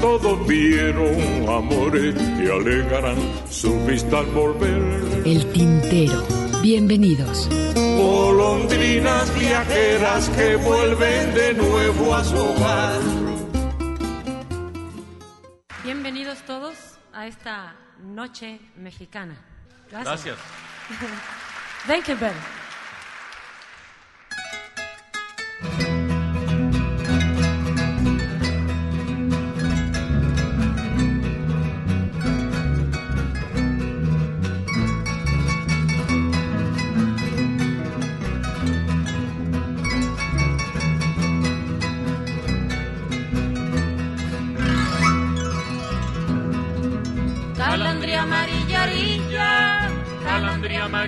Todos vieron amores que alegarán su vista al volver. El tintero. Bienvenidos. Golondrinas viajeras que vuelven de nuevo a su hogar. Bienvenidos todos a esta noche mexicana. Gracias. Gracias. Thank you, Ben.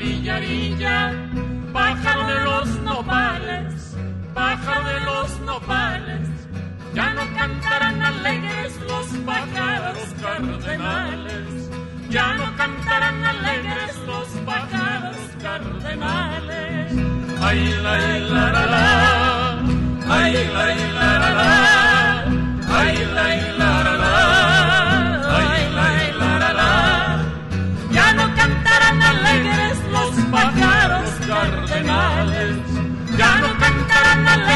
Amarilla, arilla, pájaro de los nopales, pájaro de los nopales, ya no cantarán alegres los pájaros cardenales, ya no cantarán alegres los pájaros cardenales. Ay, la, la, la, la, ay, la, la, la, la, ay, la, la, la, la, ay, la, la, la, la. Ya no cantarán alegres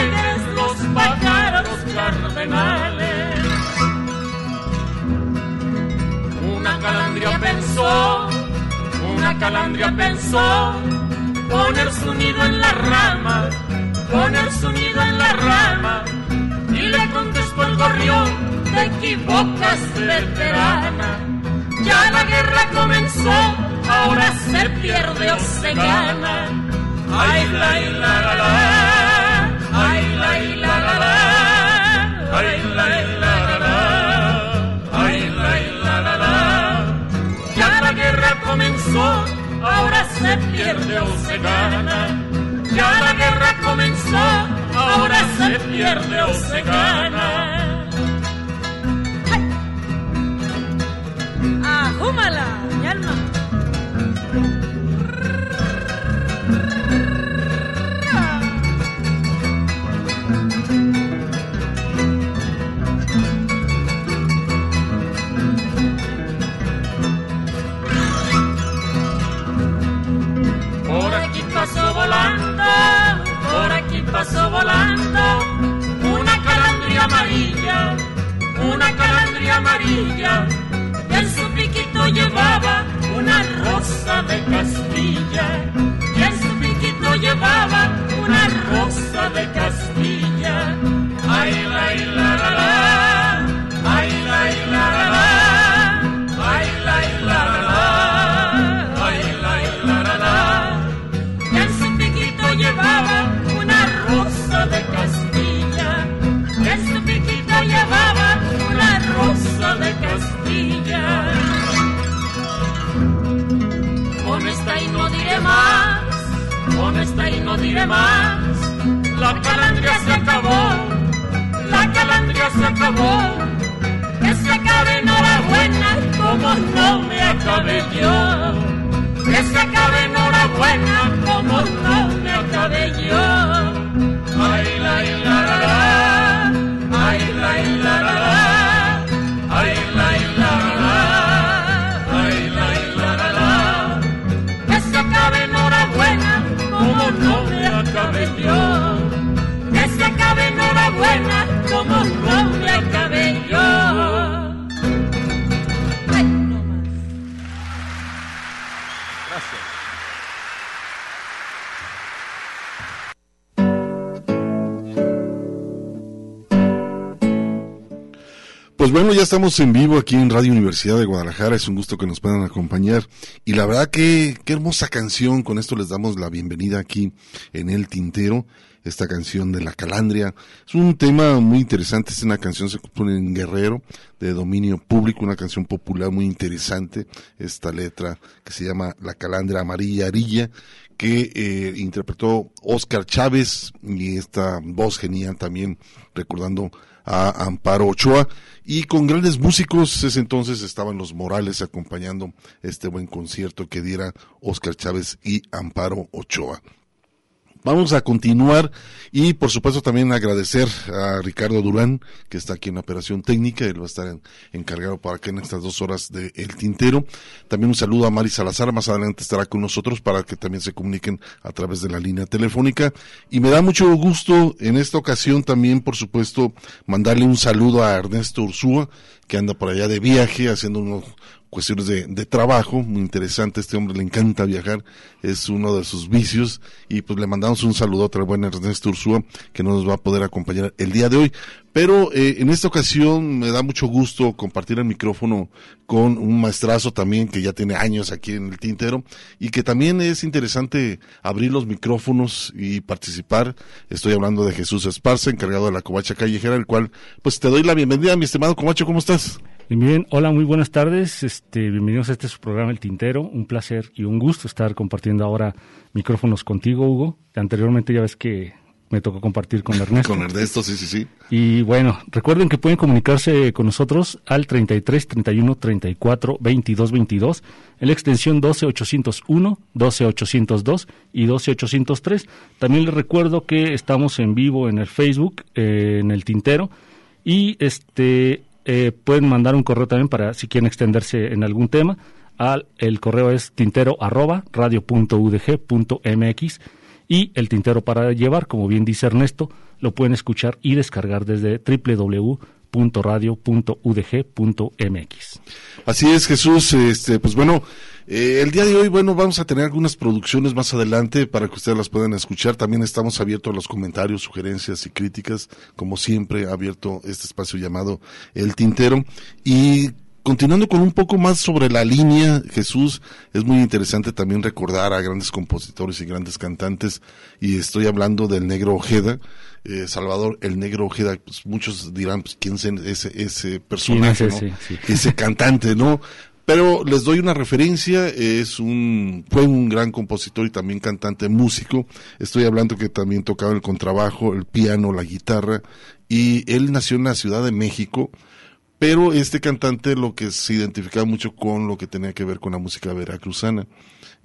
alegres los pájaros cardenales. Una calandria pensó, una calandria pensó poner su nido en la rama, poner su nido en la rama. Y le contestó el gorrión, te equivocas, veterana. Ya la guerra comenzó, ahora se pierde o se gana. Ay, la, la, la, la, Ya la guerra comenzó, ahora se pierde o se gana. Ya la guerra comenzó, ahora se pierde o se gana. ¡Ajúmala, mi alma! Volando, por aquí pasó volando, una calandria amarilla, una calandria amarilla, en su piquito llevaba una rosa de Castilla, que en su piquito llevaba una rosa de Castilla. Ay, la, la, la, la, ay, la, la, la, la, no diré más, la calandria se acabó, la calandria se acabó, que se acabe enhorabuena como no me acabé yo. Que se acabe enhorabuena como no me acabé yo. Ay, la, la, la, la, ay, la, la, la, la, ay, la, la, la, la, buena como cabello. Pues bueno, ya estamos en vivo aquí en Radio Universidad de Guadalajara. Es un gusto que nos puedan acompañar. Y la verdad que qué hermosa canción. Con esto les damos la bienvenida aquí en El Tintero. Esta canción de La Calandria. Es un tema muy interesante. Es una canción se compone en Guerrero de dominio público, una canción popular muy interesante. Esta letra que se llama La Calandria Amarilla Arilla que eh, interpretó Oscar Chávez y esta voz genial también recordando a Amparo Ochoa y con grandes músicos ese entonces estaban los Morales acompañando este buen concierto que diera Oscar Chávez y Amparo Ochoa. Vamos a continuar y por supuesto también agradecer a Ricardo Durán que está aquí en la operación técnica, él va a estar encargado para que en estas dos horas de El Tintero. También un saludo a Mari Salazar, más adelante estará con nosotros para que también se comuniquen a través de la línea telefónica. Y me da mucho gusto en esta ocasión también, por supuesto, mandarle un saludo a Ernesto Ursúa, que anda por allá de viaje haciendo unos cuestiones de, de, trabajo, muy interesante, este hombre le encanta viajar, es uno de sus vicios, y pues le mandamos un saludo a buen Ernesto Ursúa, que no nos va a poder acompañar el día de hoy. Pero eh, en esta ocasión me da mucho gusto compartir el micrófono con un maestrazo también que ya tiene años aquí en el tintero, y que también es interesante abrir los micrófonos y participar. Estoy hablando de Jesús Esparza, encargado de la covacha callejera, el cual pues te doy la bienvenida, mi estimado covacho, ¿cómo estás? Bien, hola, muy buenas tardes. Este, bienvenidos a este su programa El Tintero. Un placer y un gusto estar compartiendo ahora micrófonos contigo, Hugo. Anteriormente ya ves que me tocó compartir con Ernesto. con Ernesto, sí, sí, sí. Y bueno, recuerden que pueden comunicarse con nosotros al 33 31 34 22 22, en la extensión 12 801, 12 802 y 12 803. También les recuerdo que estamos en vivo en el Facebook, eh, en el Tintero. Y este eh, pueden mandar un correo también para si quieren extenderse en algún tema. Al, el correo es tintero arroba radio.udg.mx y el tintero para llevar, como bien dice Ernesto, lo pueden escuchar y descargar desde www.radio.udg.mx. Así es, Jesús. Este, pues bueno, eh, el día de hoy, bueno, vamos a tener algunas producciones más adelante para que ustedes las puedan escuchar. También estamos abiertos a los comentarios, sugerencias y críticas, como siempre, abierto este espacio llamado El Tintero. Y continuando con un poco más sobre la línea, Jesús, es muy interesante también recordar a grandes compositores y grandes cantantes, y estoy hablando del negro Ojeda, eh, Salvador el negro Ojeda, pues muchos dirán, pues quién es ese, ese personaje, ¿no? ese cantante, ¿no? Pero les doy una referencia, es un, fue un gran compositor y también cantante músico. Estoy hablando que también tocaba el contrabajo, el piano, la guitarra, y él nació en la Ciudad de México, pero este cantante lo que se identificaba mucho con lo que tenía que ver con la música veracruzana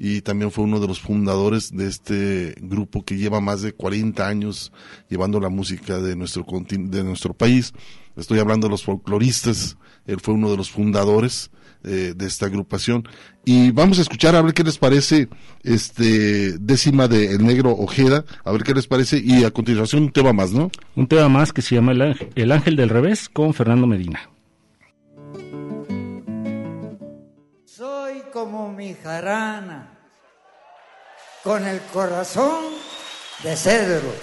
y también fue uno de los fundadores de este grupo que lleva más de 40 años llevando la música de nuestro de nuestro país. Estoy hablando de los folcloristas, él fue uno de los fundadores eh, de esta agrupación. Y vamos a escuchar a ver qué les parece este décima de El Negro Ojeda, a ver qué les parece. Y a continuación un tema más, ¿no? Un tema más que se llama El Ángel, el ángel del Revés con Fernando Medina. Soy como mi jarana, con el corazón de cedro.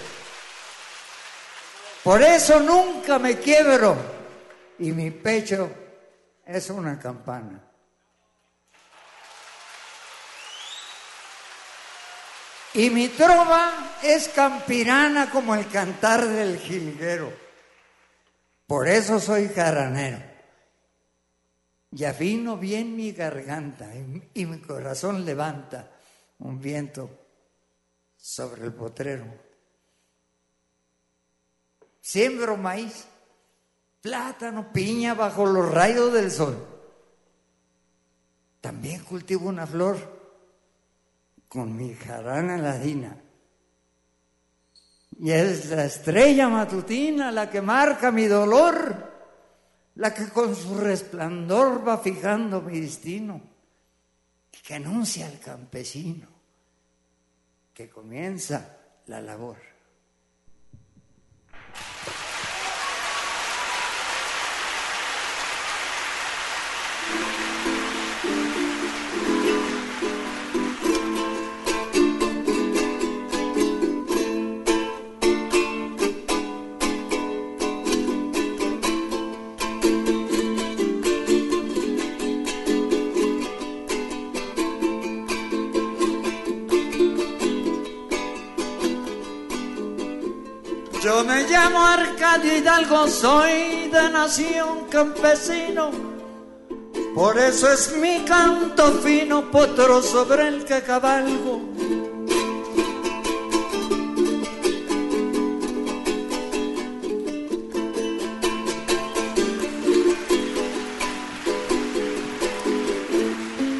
Por eso nunca me quiebro y mi pecho es una campana. Y mi trova es campirana como el cantar del jilguero. Por eso soy jaranero. Y afino bien mi garganta y, mi corazón levanta un viento sobre el potrero. Siembro maíz plátano, piña bajo los rayos del sol. También cultivo una flor con mi jarana ladina. Y es la estrella matutina la que marca mi dolor, la que con su resplandor va fijando mi destino y que anuncia al campesino que comienza la labor. Arcadio Hidalgo, soy de nación campesino. Por eso es mi canto fino, potro sobre el que cabalgo.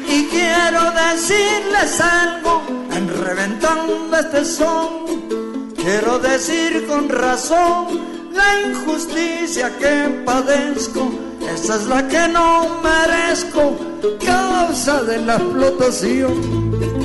Y quiero decirles algo en reventando este son Quiero decir con razón la injusticia que padezco, esa es la que no merezco, causa de la explotación.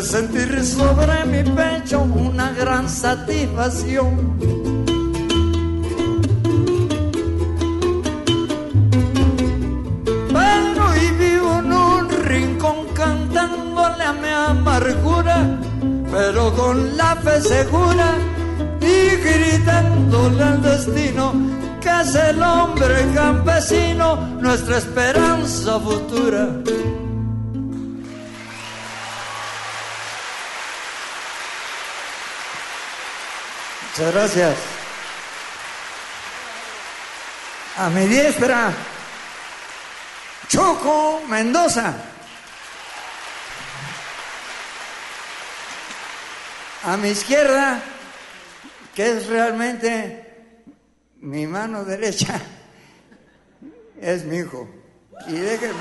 De sentir sobre mi pecho una gran satisfacción. Pero y vivo en un rincón cantándole a mi amargura, pero con la fe segura y gritándole al destino que es el hombre campesino, nuestra esperanza futura. Muchas gracias. A mi diestra, Choco Mendoza. A mi izquierda, que es realmente mi mano derecha, es mi hijo. Y déjenme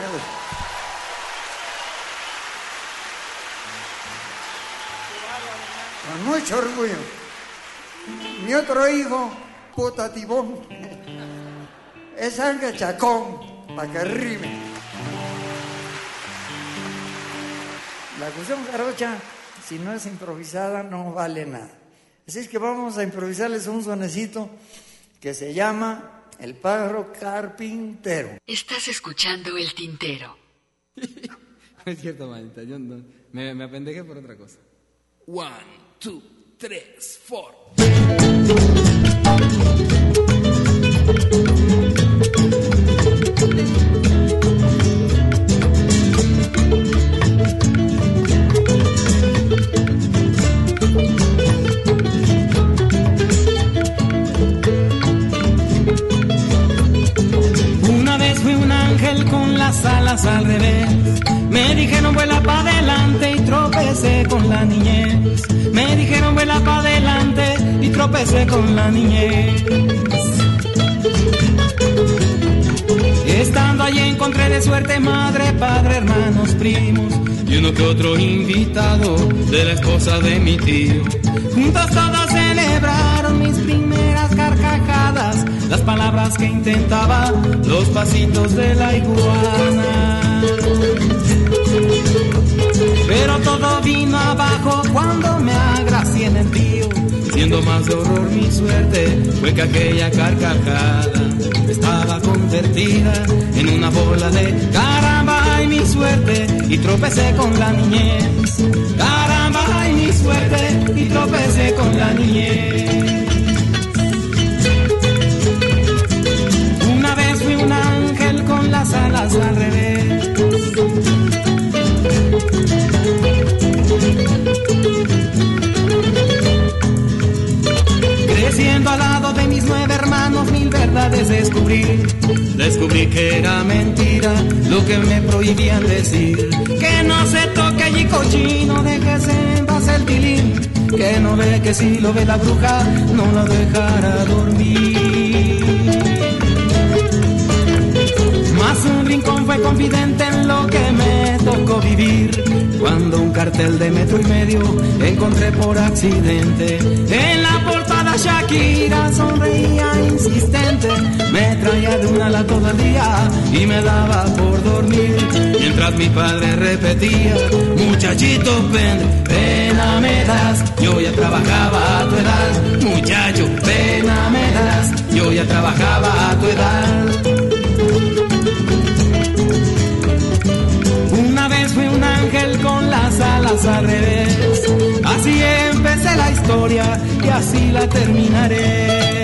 Con mucho orgullo. Mi otro hijo, puta tibón, es Ángel Chacón, para que rime. La cuestión jarocha, si no es improvisada, no vale nada. Así es que vamos a improvisarles un sonecito que se llama El pájaro carpintero. Estás escuchando El Tintero. no es cierto, manita, yo no, me, me apendejé por otra cosa. One, two, tres, four. Una vez fui un ángel con las alas al revés. Me dijeron vuela para adelante tropecé con la niñez. Me dijeron vuela para adelante y tropecé con la niñez. Estando allí encontré de suerte madre, padre, hermanos, primos y uno que otro invitado de la esposa de mi tío. Juntos todos celebraron mis primeras carcajadas, las palabras que intentaba, los pasitos de la iguana. Pero todo vino abajo cuando me agracié en el tío. Siendo más de horror mi suerte, fue que aquella carcajada estaba convertida en una bola de caramba y mi suerte y tropecé con la niñez. Caramba y mi suerte y tropecé con la niñez. Una vez fui un ángel con las alas al revés. Verdades descubrí. Que era mentira lo que me prohibían decir. Que no se toque allí cochino, déjese en paz el tilín. Que no ve que si lo ve la bruja, no lo dejará dormir. Más un rincón fue confidente en lo que me tocó vivir. Cuando un cartel de metro y medio encontré por accidente. En la portada Shakira sonreía insistente, me traía de una la todo el día y me daba por dormir. Mientras mi padre repetía, muchachito, ven, pena me das, yo ya trabajaba a tu edad, muchacho, pena me das, yo ya trabajaba a tu edad. Al revés. Así empecé la historia y así la terminaré.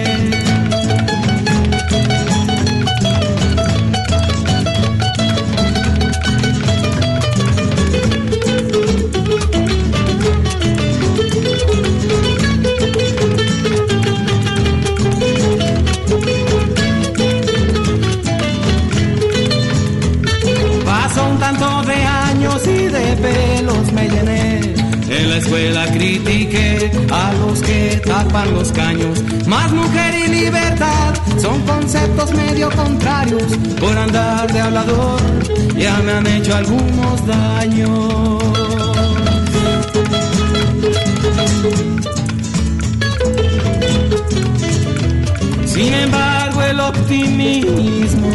Escuela critiqué a los que tapan los caños. Más mujer y libertad son conceptos medio contrarios. Por andar de hablador ya me han hecho algunos daños. Sin embargo, el optimismo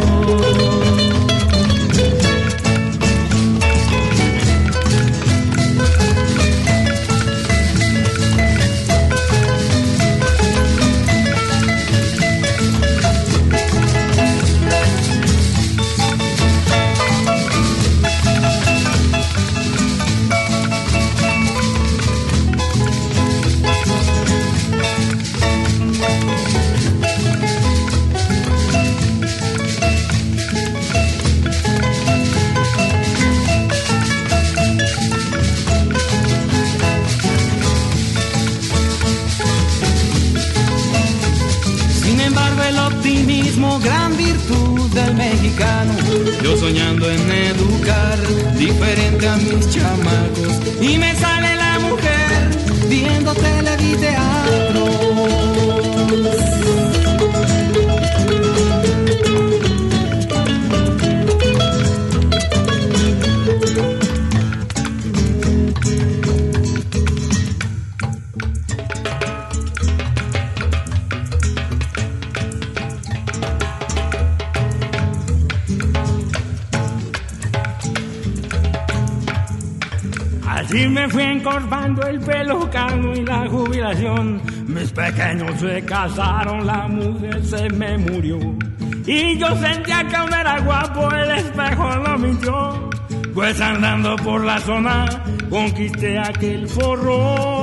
diferente a mis chamacos. Y me sale se casaron, la mujer se me murió. Y yo sentía que aún era guapo, el espejo no mintió. Pues andando por la zona, conquisté aquel forro.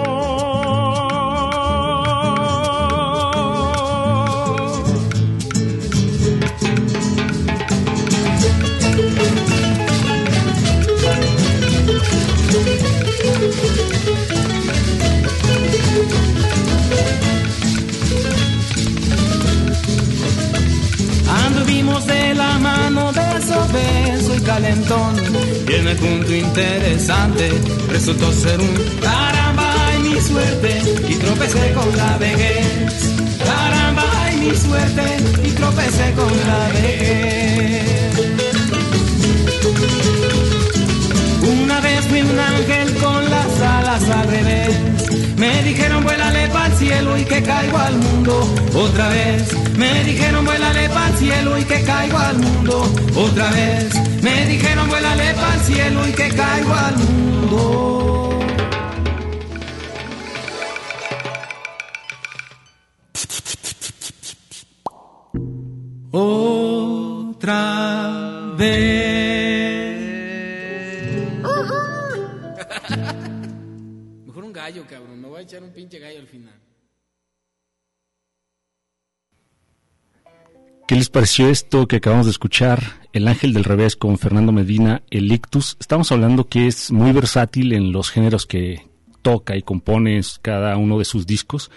¿Qué les pareció esto que acabamos de escuchar? El Ángel del Revés con Fernando Medina, el Ictus. Estamos hablando que es muy versátil en los géneros que toca y compone cada uno de sus discos.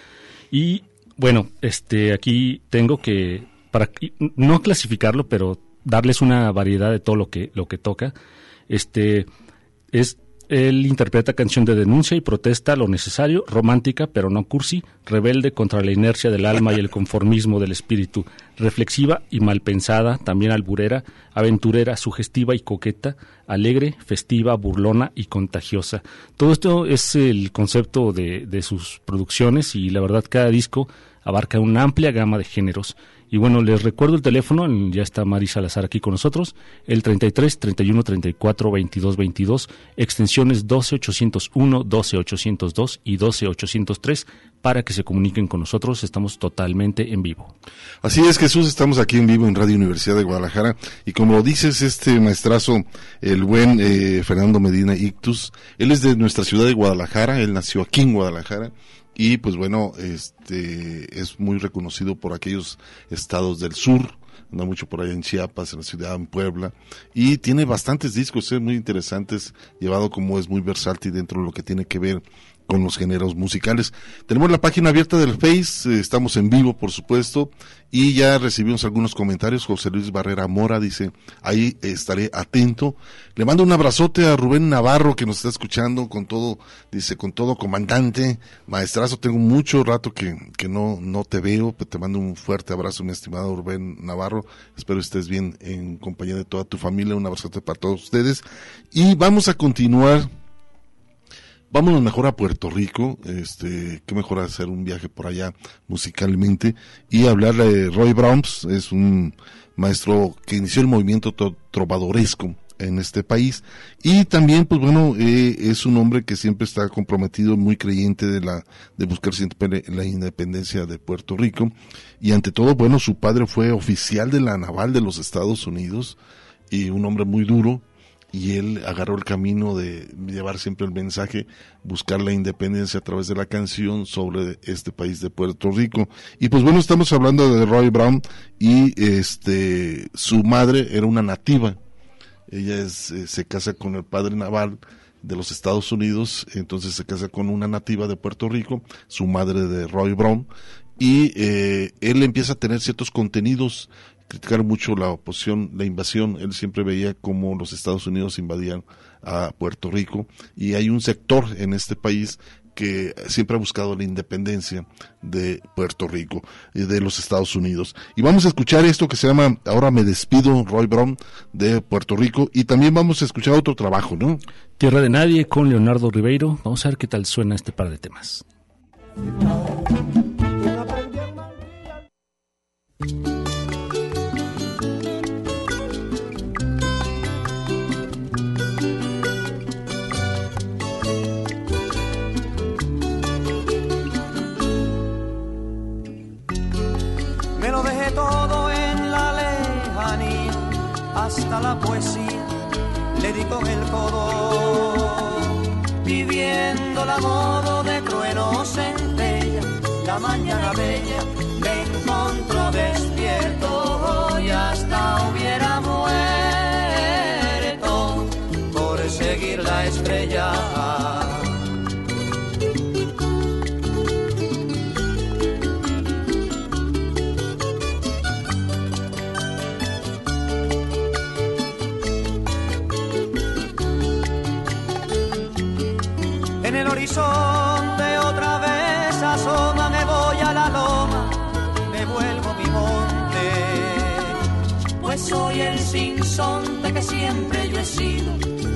Y bueno, este aquí tengo que para no clasificarlo, pero darles una variedad de todo lo que lo que toca. Este es Él interpreta canción de denuncia y protesta lo necesario, romántica pero no cursi, rebelde contra la inercia del alma y el conformismo del espíritu, reflexiva y mal pensada, también alburera, aventurera, sugestiva y coqueta, alegre, festiva, burlona y contagiosa. Todo esto es el concepto de, de sus producciones y la verdad cada disco abarca una amplia gama de géneros. Y bueno, les recuerdo el teléfono, ya está Mari Salazar aquí con nosotros, el 33 31 34 22 22, extensiones 12 801, 12 802 y 12 803 para que se comuniquen con nosotros. Estamos totalmente en vivo. Así es, Jesús, estamos aquí en vivo en Radio Universidad de Guadalajara y como lo dices, este maestrazo, el buen eh, Fernando Medina Ictus, él es de nuestra ciudad de Guadalajara, él nació aquí en Guadalajara y pues bueno, este es muy reconocido por aquellos estados del sur, anda mucho por allá en Chiapas, en la ciudad, en Puebla, y tiene bastantes discos eh, muy interesantes, llevado como es muy versátil dentro de lo que tiene que ver con los géneros musicales. Tenemos la página abierta del Face, eh, estamos en vivo, por supuesto, y ya recibimos algunos comentarios. José Luis Barrera Mora dice, ahí estaré atento. Le mando un abrazote a Rubén Navarro que nos está escuchando con todo, dice, con todo comandante, maestrazo, tengo mucho rato que, que no, no te veo, te mando un fuerte abrazo, mi estimado Rubén Navarro. Espero estés bien en compañía de toda tu familia. Un abrazote para todos ustedes. Y vamos a continuar vámonos mejor a Puerto Rico, este, qué mejor hacer un viaje por allá musicalmente y hablarle de Roy Browns, es un maestro que inició el movimiento trovadoresco en este país y también pues bueno eh, es un hombre que siempre está comprometido muy creyente de la de buscar siempre la independencia de Puerto Rico y ante todo bueno su padre fue oficial de la naval de los Estados Unidos y un hombre muy duro y él agarró el camino de llevar siempre el mensaje, buscar la independencia a través de la canción sobre este país de Puerto Rico. Y pues bueno, estamos hablando de Roy Brown y este su madre era una nativa. Ella eh, se casa con el padre naval de los Estados Unidos, entonces se casa con una nativa de Puerto Rico, su madre de Roy Brown, y eh, él empieza a tener ciertos contenidos criticar mucho la oposición, la invasión. Él siempre veía cómo los Estados Unidos invadían a Puerto Rico y hay un sector en este país que siempre ha buscado la independencia de Puerto Rico y de los Estados Unidos. Y vamos a escuchar esto que se llama Ahora me despido, Roy Brown, de Puerto Rico. Y también vamos a escuchar otro trabajo, ¿no? Tierra de Nadie con Leonardo Ribeiro. Vamos a ver qué tal suena este par de temas. La poesía le di con el codo, viviendo la modo de trueno centella, la mañana bella que siempre yo he sido,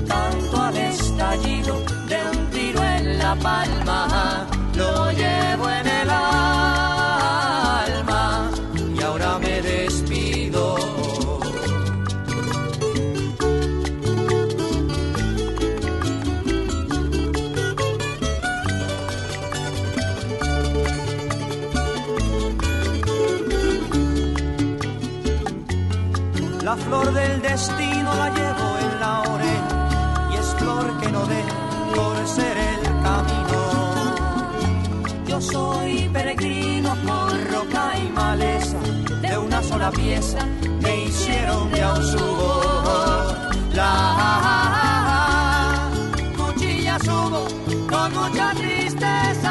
tanto al estallido de un tiro en la palma, lo llevo en el alma destino la llevo en la oreja y es flor que no deja por ser el camino. Yo soy peregrino por roca y maleza, de una sola pieza me hicieron de subo. La cuchilla subo con mucha tristeza.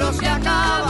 Libro se acaba.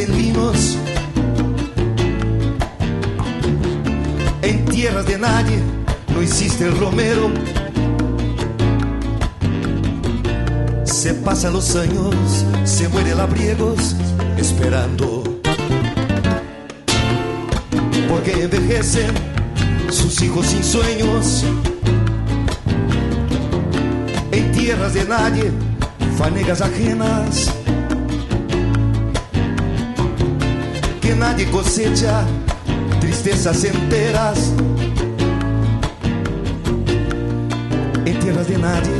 Vinos. En tierras de nadie no hiciste el romero. Se pasan los años, se muere labriegos esperando. Porque envejecen sus hijos sin sueños. En tierras de nadie, fanegas ajenas. Nadie cosecha tristezas enteras en tierras de nadie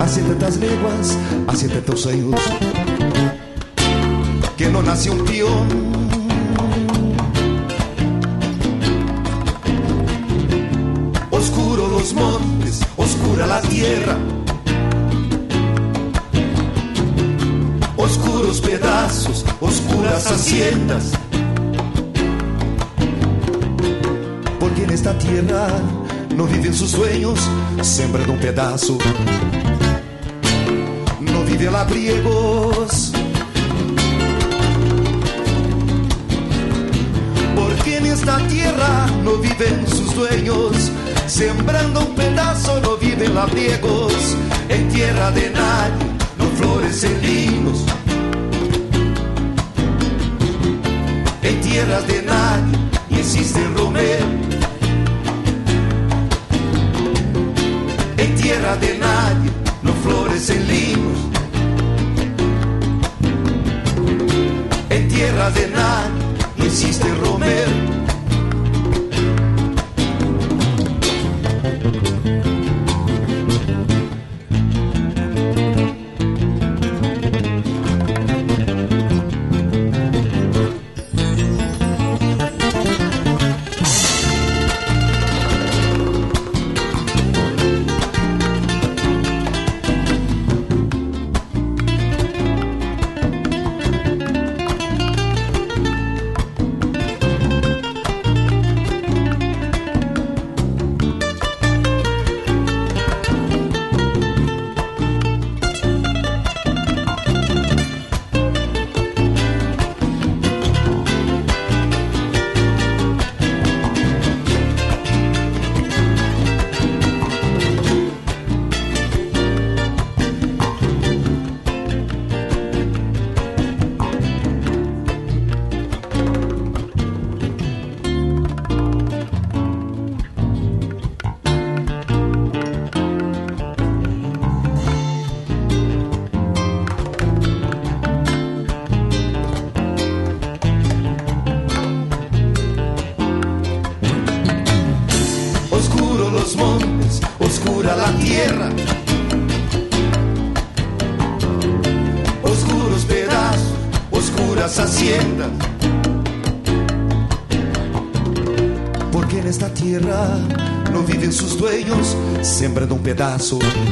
hace tantas leguas hace tantos años que no nace un peón oscuro los montes oscura la tierra oscuros pedazos, oscuras haciendas. No viven sus sueños, sembrando un pedazo. No viven labriegos. Porque en esta tierra no viven sus dueños, sembrando un pedazo no viven labriegos. En tierra de nadie no florecen sembrando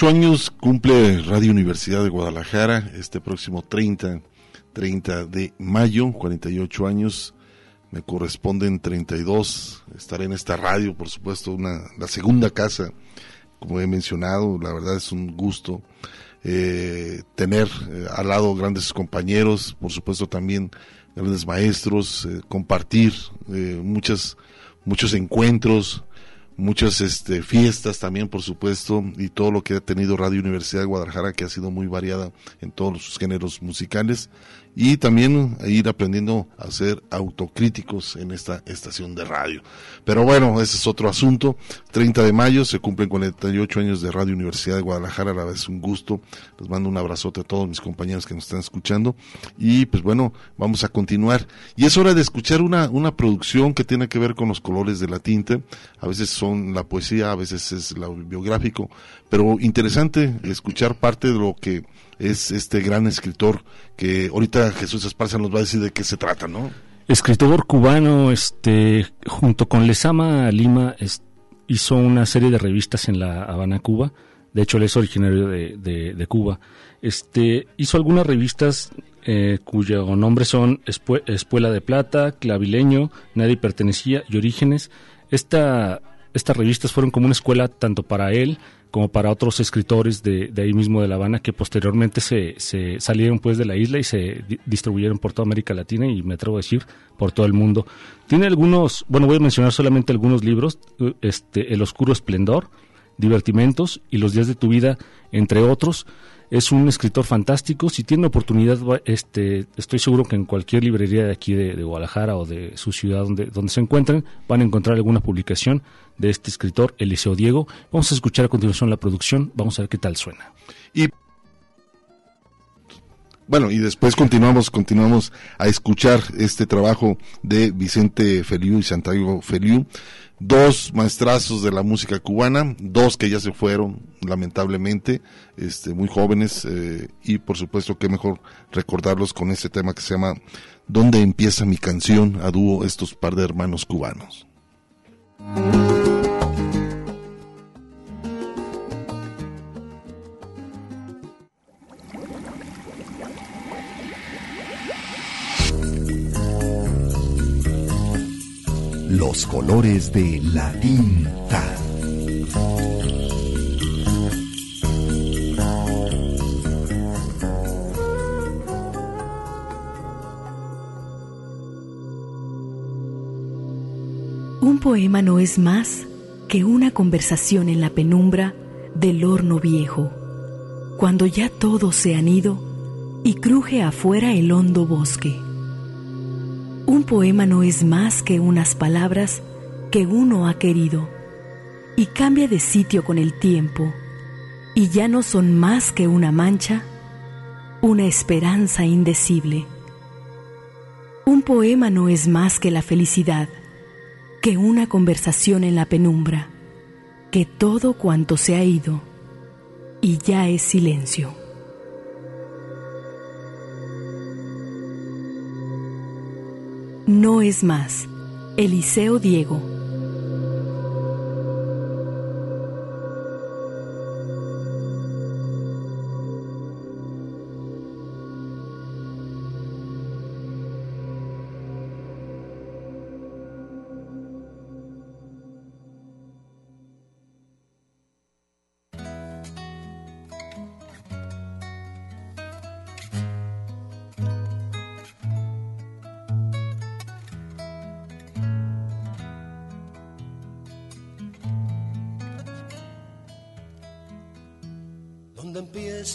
48 años cumple Radio Universidad de Guadalajara este próximo 30, 30 de mayo, 48 años, me corresponden 32, estaré en esta radio, por supuesto, una, la segunda casa, como he mencionado, la verdad es un gusto eh, tener eh, al lado grandes compañeros, por supuesto también grandes maestros, eh, compartir muchas, muchos encuentros, muchas este, fiestas también, por supuesto, y todo lo que ha tenido Radio Universidad de Guadalajara, que ha sido muy variada en todos sus géneros musicales, y también ir aprendiendo a ser autocríticos en esta estación de radio. Pero bueno, ese es otro asunto. 30 de mayo se cumplen 48 años de Radio Universidad de Guadalajara, la verdad es un gusto. Les mando un abrazote a todos mis compañeros que nos están escuchando. Y pues bueno, vamos a continuar. Y es hora de escuchar una, una producción que tiene que ver con los colores de la tinta. A veces son la poesía, a veces es lo biográfico, pero interesante escuchar parte de lo que es este gran escritor que ahorita Jesús Esparza nos va a decir de qué se trata, ¿no? Escritor cubano, este, junto con Lezama Lima, hizo una serie de revistas en La Habana, Cuba. De hecho, él es originario de, Cuba. Este, hizo algunas revistas eh, cuyo nombre son Espue- Espuela de Plata, Clavileño, Nadie Pertenecía y Orígenes. Esta, estas revistas fueron como una escuela tanto para él como para otros escritores de, ahí mismo de La Habana que posteriormente se, se salieron pues de la isla y se di- distribuyeron por toda América Latina y me atrevo a decir por todo el mundo. Tiene algunos, bueno voy a mencionar solamente algunos libros, eh, este El Oscuro Esplendor, Divertimentos y Los Días de tu Vida, entre otros. Es un escritor fantástico. Si tiene oportunidad, este, estoy seguro que en cualquier librería de aquí de, de Guadalajara o de su ciudad donde, donde se encuentren, van a encontrar alguna publicación de este escritor, Eliseo Diego. Vamos a escuchar a continuación la producción. Vamos a ver qué tal suena. Y bueno, y después continuamos, continuamos a escuchar este trabajo de Vicente Feliu y Santiago Feliu, dos maestrazos de la música cubana, dos que ya se fueron, lamentablemente, este, muy jóvenes, eh, y por supuesto que mejor recordarlos con este tema que se llama ¿Dónde empieza mi canción? a dúo estos par de hermanos cubanos. Los colores de la tinta. Un poema no es más que una conversación en la penumbra del horno viejo, cuando ya todos se han ido y cruje afuera el hondo bosque. Un poema no es más que unas palabras que uno ha querido y cambia de sitio con el tiempo y ya no son más que una mancha, una esperanza indecible. Un poema no es más que la felicidad, que una conversación en la penumbra, que todo cuanto se ha ido y ya es silencio. No es más. Eliseo Diego.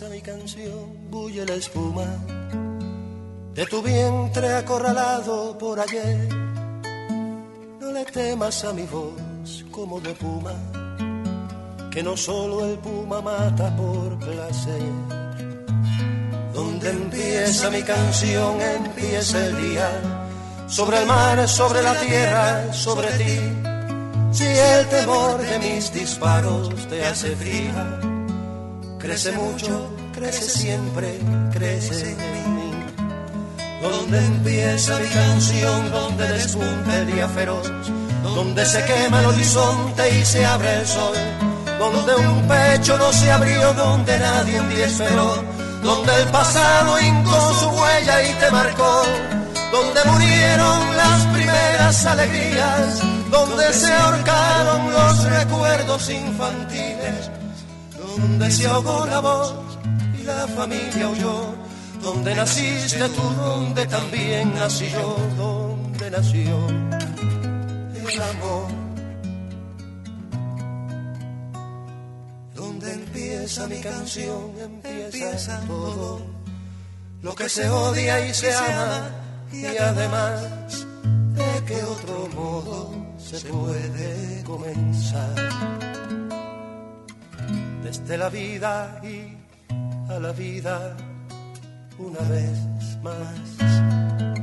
Mi canción bulle la espuma de tu vientre acorralado por ayer. No le temas a mi voz como de puma, que no solo el puma mata por placer. Donde empieza mi canción, empieza el día, sobre el mar, sobre la tierra, sobre ti. Si el temor de mis disparos te hace fría, crece mucho crece siempre, crece en mí. Donde empieza mi canción, donde despunta el día feroz, donde se quema el horizonte y se abre el sol, donde un pecho no se abrió, donde nadie en día esperó, donde el pasado hincó su huella y te marcó, donde murieron las primeras alegrías, donde se ahorcaron los recuerdos infantiles, donde se ahogó la voz la familia huyó, donde naciste tú, donde también nací yo, donde nació el amor. Donde empieza mi canción, empieza todo, lo que se odia y se ama, y además, ¿de qué otro modo se puede comenzar? Desde la vida y a la vida una vez más.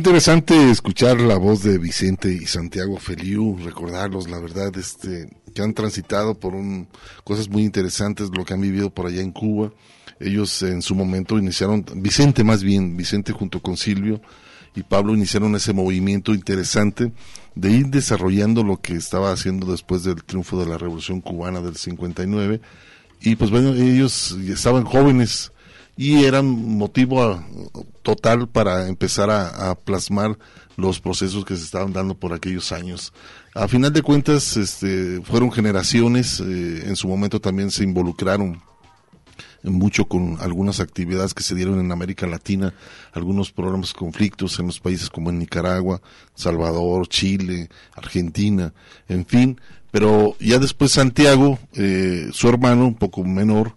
Interesante escuchar la voz de Vicente y Santiago Feliu, recordarlos, la verdad, este, que han transitado por un, cosas muy interesantes, lo que han vivido por allá en Cuba. Ellos en su momento iniciaron, Vicente más bien, Vicente junto con Silvio y Pablo iniciaron ese movimiento interesante de ir desarrollando lo que estaba haciendo después del triunfo de la Revolución Cubana del 59. Y pues bueno, ellos estaban jóvenes, y era un motivo total para empezar a, plasmar los procesos que se estaban dando por aquellos años. A final de cuentas, este, fueron generaciones, eh, en su momento también se involucraron mucho con algunas actividades que se dieron en América Latina, algunos programas conflictos en los países como en Nicaragua, Salvador, Chile, Argentina, en fin, pero ya después Santiago, eh, su hermano, un poco menor,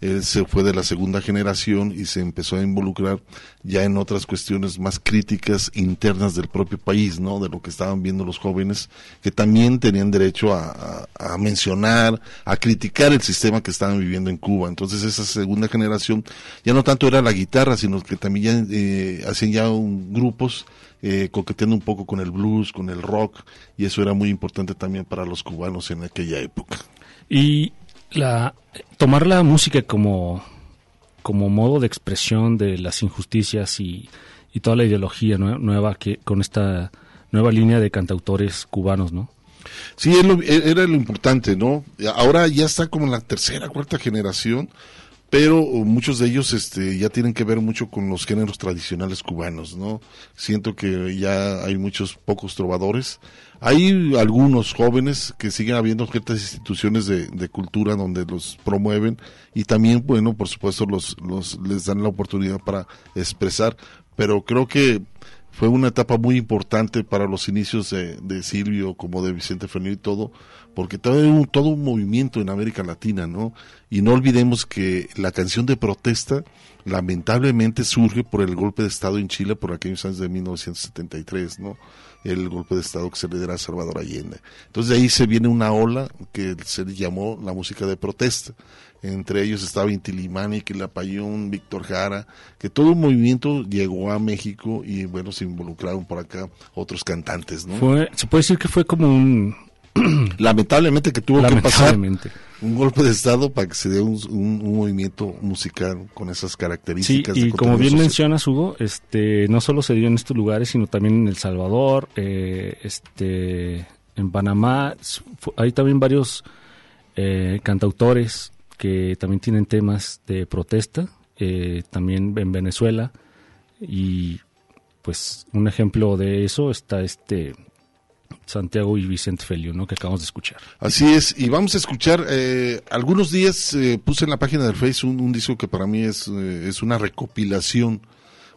él se fue de la segunda generación y se empezó a involucrar ya en otras cuestiones más críticas internas del propio país, ¿no? De lo que estaban viendo los jóvenes, que también tenían derecho a, mencionar, a criticar el sistema que estaban viviendo en Cuba. Entonces esa segunda generación ya no tanto era la guitarra, sino que también ya, eh, hacían ya grupos eh, coqueteando un poco con el blues, con el rock, y eso era muy importante también para los cubanos en aquella época. Y la tomar la música como como modo de expresión de las injusticias y, y toda la ideología nueva que con esta nueva línea de cantautores cubanos, ¿no? Sí, era lo importante, ¿no? Ahora ya está como en la tercera, cuarta generación, pero muchos de ellos este, ya tienen que ver mucho con los géneros tradicionales cubanos, ¿no? Siento que ya hay muchos pocos trovadores. Hay algunos jóvenes que siguen habiendo ciertas instituciones de, cultura donde los promueven y también, bueno, por supuesto, los, los, les dan la oportunidad para expresar, pero creo que fue una etapa muy importante para los inicios de, de Silvio, como de Vicente Fernández y todo, porque todo un, todo un movimiento en América Latina, ¿no? Y no olvidemos que la canción de protesta lamentablemente surge por el golpe de Estado en Chile por aquellos años de 1973, ¿no? El golpe de Estado que se le diera a Salvador Allende. Entonces de ahí se viene una ola que se le llamó la música de protesta. Entre ellos estaba Inti Limani, Quilapayún, Víctor Jara, que todo un movimiento llegó a México y bueno, se involucraron por acá otros cantantes, ¿no? Fue, se puede decir que fue como un... Lamentablemente que tuvo que pasar un golpe de Estado para que se dé un, un- un movimiento musical con esas Sí, características. de y como bien social. mencionas, Hugo, este, no solo se dio en estos lugares, sino también en El Salvador, eh, este, en Panamá. Hay también varios eh, cantautores que también tienen temas de protesta, eh, también en Venezuela. Y pues un ejemplo de eso está este Santiago y Vicente Felio, ¿no? que acabamos de escuchar. Así es, y vamos a escuchar, eh, algunos días eh, puse en la página del Face un, disco que para mí es, eh, es una recopilación,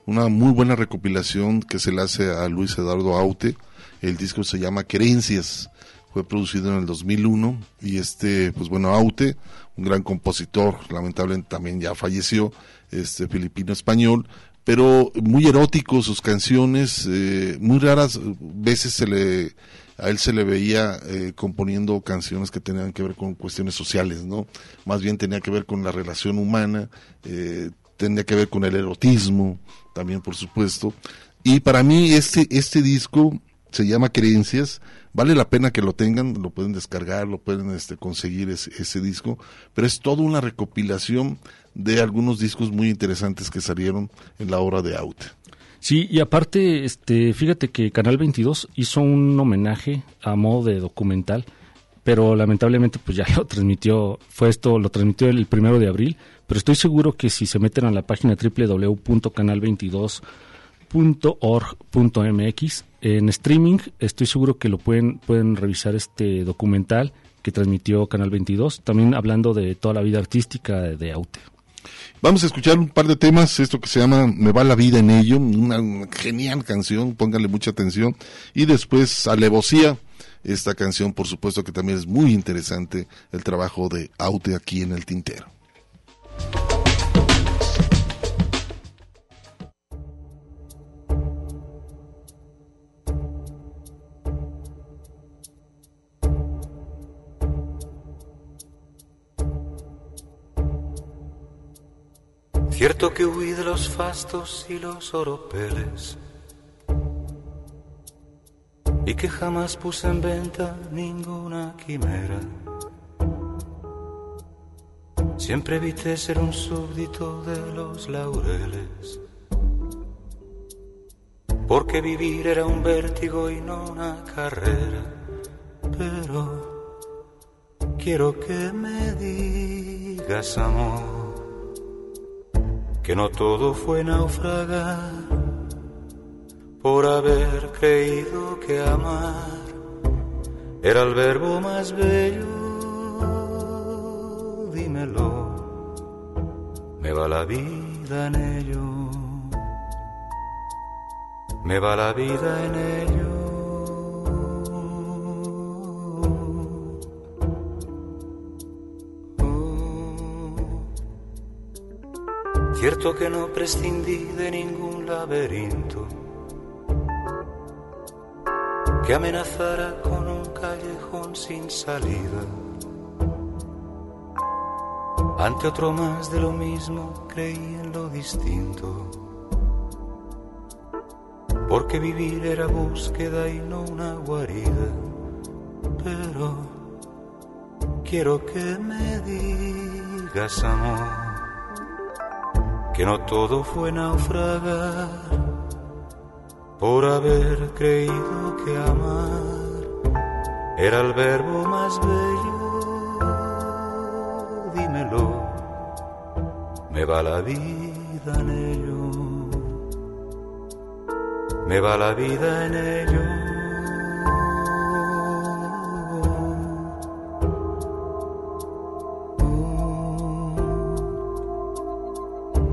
una muy buena recopilación que se le hace a Luis Eduardo Aute. El disco se llama Querencias, fue producido en el 2001 y este, pues bueno, Aute, un gran compositor, lamentablemente también ya falleció, este filipino español, pero muy erótico sus canciones, eh, muy raras veces se le a él se le veía eh, componiendo canciones que tenían que ver con cuestiones sociales, ¿no? Más bien tenía que ver con la relación humana, eh, tenía que ver con el erotismo, también por supuesto. Y para mí este, este disco se llama Creencias, vale la pena que lo tengan, lo pueden descargar, lo pueden este, conseguir ese, disco, pero es toda una recopilación de algunos discos muy interesantes que salieron en la obra de Aute. Sí, y aparte, este, fíjate que Canal 22 hizo un homenaje a modo de documental, pero lamentablemente pues ya lo transmitió, fue esto, lo transmitió el primero de abril, pero estoy seguro que si se meten a la página www.canal22.org.mx en streaming, estoy seguro que lo pueden, pueden revisar este documental que transmitió Canal 22, también hablando de toda la vida artística de, de Aute. Vamos a escuchar un par de temas, esto que se llama Me va la vida en ello, una, genial canción, pónganle mucha atención. Y después Alevosía, esta canción por supuesto que también es muy interesante, el trabajo de Aute aquí en el Tintero. Cierto que huí de los fastos y los oropeles y que jamás puse en venta ninguna quimera. Siempre evité ser un súbdito de los laureles, porque vivir era un vértigo y no una carrera. Pero quiero que me digas, amor que no todo fue naufragar por haber creído que amar era el verbo más bello. Dímelo, me va la vida en ello, me va la vida en ello. Cierto que no prescindí de ningún laberinto que amenazara con un callejón sin salida. Ante otro más de lo mismo creí en lo distinto, porque vivir era búsqueda y no una guarida. Pero quiero que me digas, amor que no todo fue naufragar por haber creído que amar era el verbo más bello. Dímelo, me va la vida en ello, me va la vida en ello.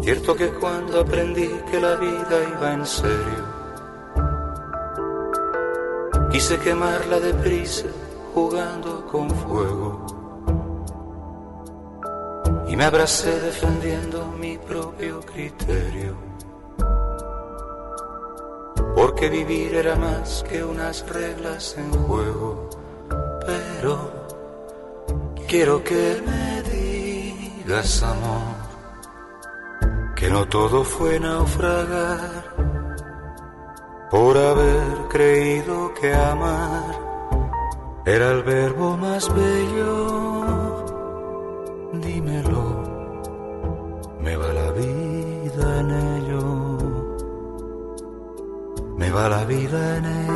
Cierto que cuando aprendí que la vida iba en serio, quise quemarla deprisa jugando con fuego. Y me abracé defendiendo mi propio criterio. Porque vivir era más que unas reglas en juego. Pero quiero que me digas amor que no todo fue naufragar por haber creído que amar era el verbo más bello. Dímelo, me va la vida en ello, me va la vida en ello.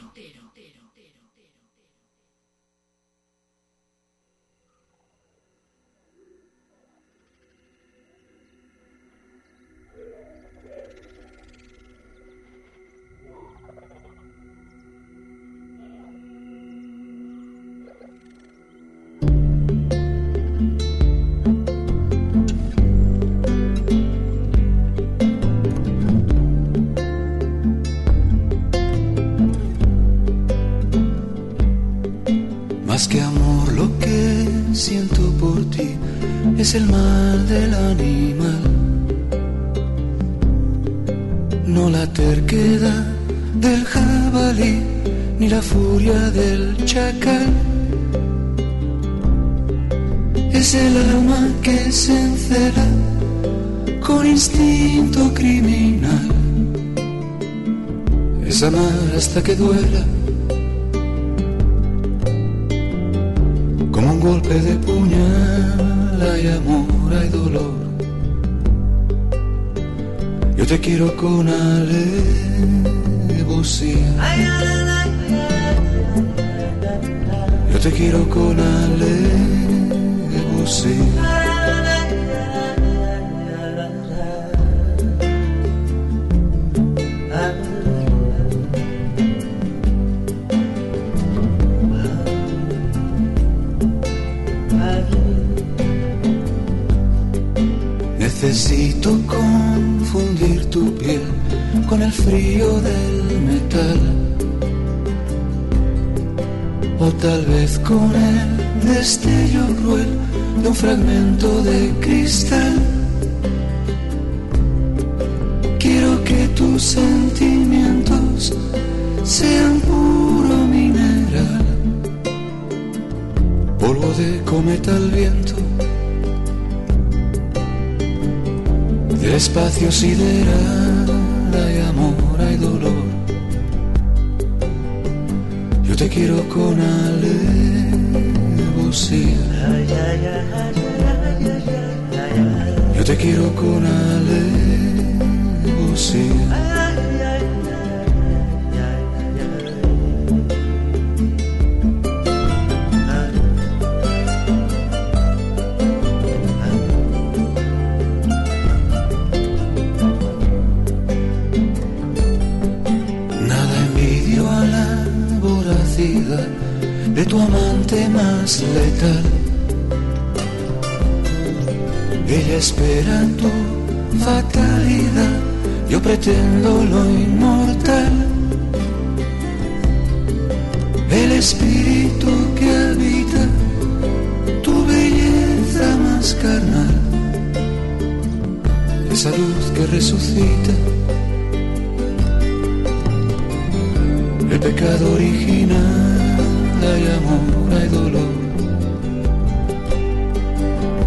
El pecado original, hay amor, hay dolor.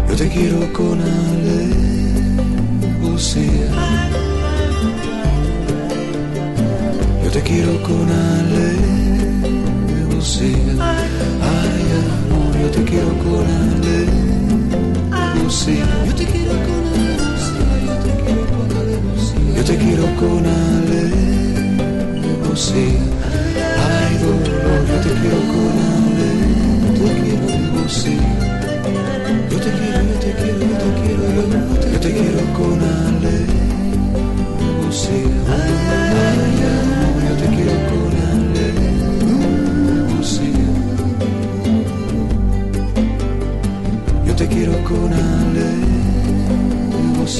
Yo te quiero con alevosía. Yo te quiero con alevosía. Ay, amor, yo te quiero con alevosía. Yo te quiero con yo te quiero con alevosía. Ay, dolor, yo te quiero con alevosía. Yo te quiero, yo te quiero, yo te quiero, yo te, yo te quiero con alevosía. Ay, amor, yo te quiero con alevosía. Yo te quiero con alevosía.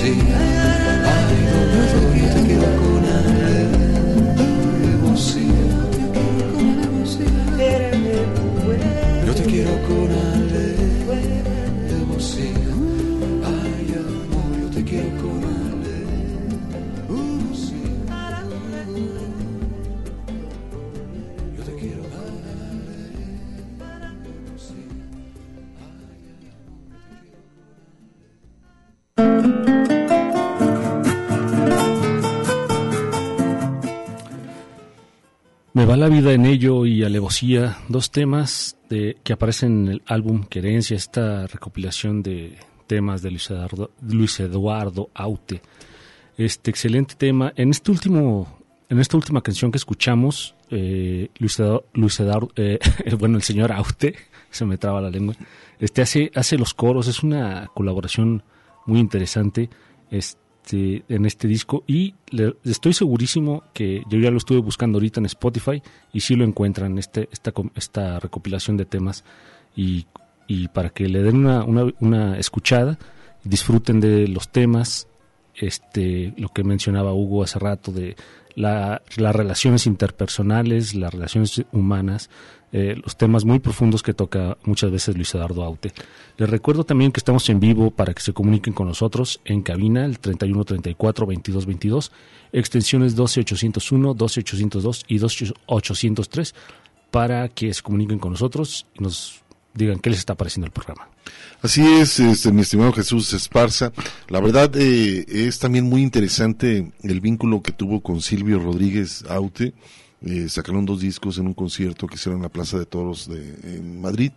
La vida en ello y alevosía, dos temas que aparecen en el álbum Querencia, esta recopilación de temas de Luis Eduardo, Luis Eduardo Aute. Este excelente tema. En este último, en esta última canción que escuchamos, eh, Luis Eduardo, Luis Eduardo, eh, bueno, el señor Aute, se me traba la lengua, este hace, hace los coros, es una colaboración muy interesante. Este, en este disco y le- estoy segurísimo que yo ya lo estuve buscando ahorita en Spotify y sí lo encuentran este esta esta recopilación de temas y, y para que le den una, una, una escuchada disfruten de los temas este lo que mencionaba Hugo hace rato de la- las relaciones interpersonales las relaciones humanas eh, los temas muy profundos que toca muchas veces Luis Eduardo Aute. Les recuerdo también que estamos en vivo para que se comuniquen con nosotros en cabina, el 3134-2222, extensiones 12801, 12802 y 12803, para que se comuniquen con nosotros y nos digan qué les está pareciendo el programa. Así es, este, mi estimado Jesús Esparza. La verdad eh, es también muy interesante el vínculo que tuvo con Silvio Rodríguez Aute. Eh, sacaron dos discos en un concierto que hicieron en la Plaza de Toros de, en Madrid.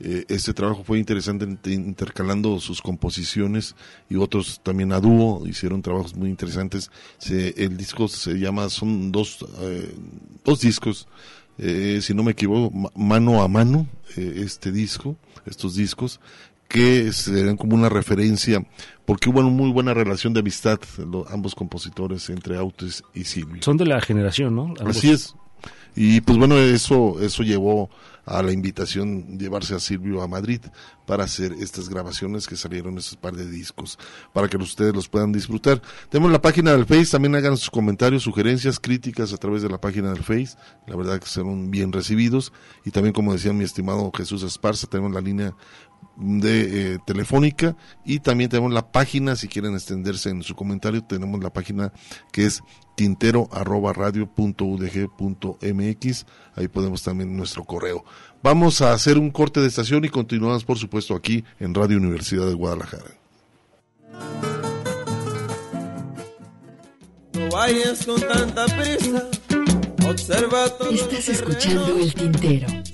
Eh, este trabajo fue interesante int- intercalando sus composiciones y otros también a dúo, hicieron trabajos muy interesantes. Se- el disco se llama, son dos, eh, dos discos, si no me equivoco, ma- mano a mano, este disco, estos discos, que serán como una referencia, porque hubo una muy buena relación de amistad, lo- ambos compositores, entre Autes y Silvio. Son de la generación, ¿no? Ambos. Así es. Y pues bueno, eso, eso llevó a la invitación llevarse a Silvio a Madrid para hacer estas grabaciones que salieron esos par de discos, para que ustedes los puedan disfrutar. Tenemos la página del Face, también hagan sus comentarios, sugerencias, críticas a través de la página del Face, la verdad que serán bien recibidos. Y también, como decía mi estimado Jesús Esparza, tenemos la línea de eh, telefónica y también tenemos la página si quieren extenderse en su comentario tenemos la página que es tintero arroba radio punto udg punto mx ahí podemos también nuestro correo vamos a hacer un corte de estación y continuamos por supuesto aquí en Radio Universidad de Guadalajara No vayas con tanta prisa, observa todo. Estás escuchando El Tintero.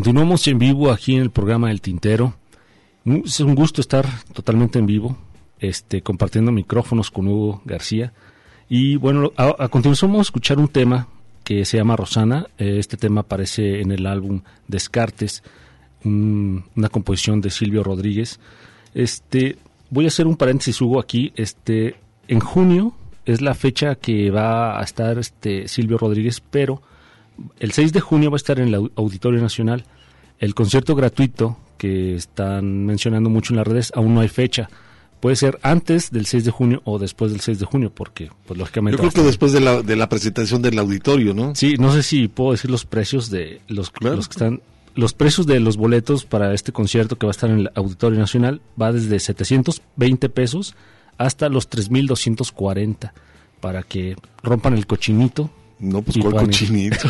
Continuamos en vivo aquí en el programa El Tintero. Es un gusto estar totalmente en vivo, este, compartiendo micrófonos con Hugo García. Y bueno, a, a continuación vamos a escuchar un tema que se llama Rosana. Eh, Este tema aparece en el álbum Descartes, un- una composición de Silvio Rodríguez. Este, voy a hacer un paréntesis, Hugo, aquí. Este, en junio es la fecha que va a estar este Silvio Rodríguez, pero el 6 de junio va a estar en el Auditorio Nacional. El concierto gratuito que están mencionando mucho en las redes, aún no hay fecha. Puede ser antes del 6 de junio o después del 6 de junio, porque, pues lógicamente. Yo creo que después de la, de la presentación del auditorio, ¿no? Sí, no sé si puedo decir los precios de los, los que están. Los precios de los boletos para este concierto que va a estar en el Auditorio Nacional va desde 720 pesos hasta los 3.240 para que rompan el cochinito. No, pues ¿cuál cochinito?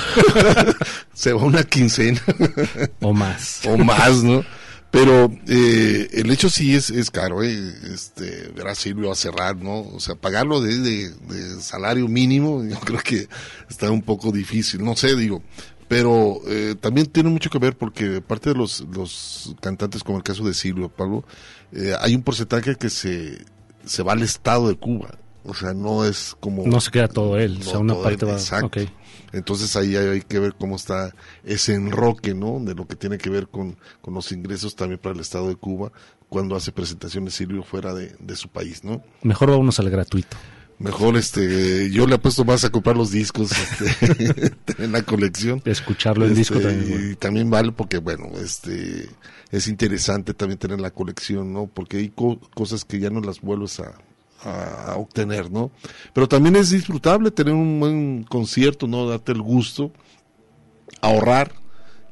Se va una quincena. o más. o más, ¿no? Pero eh, el hecho sí es, es caro, ¿eh? Este, ver a Silvio a cerrar, ¿no? O sea, pagarlo de, de, salario mínimo, yo creo que está un poco difícil, no sé, digo. Pero eh, también tiene mucho que ver porque parte de los, los cantantes, como el caso de Silvio, Pablo, eh, hay un porcentaje que se, se va al estado de Cuba. O sea, no es como... No se queda todo él, o sea, una parte va... Exacto. Entonces ahí hay, que ver cómo está ese enroque, ¿no? De lo que tiene que ver con, con los ingresos también para el Estado de Cuba cuando hace presentaciones Silvio fuera de, su país, ¿no? Mejor vámonos al gratuito. Mejor, este, yo le apuesto más a comprar los discos, este, en la colección. Escucharlo en disco este, también. Y también vale porque, bueno, este, es interesante también tener la colección, ¿no? Porque hay cosas que ya no las vuelves a, obtener, ¿no? Pero también es disfrutable tener un buen concierto, ¿no? Darte el gusto, ahorrar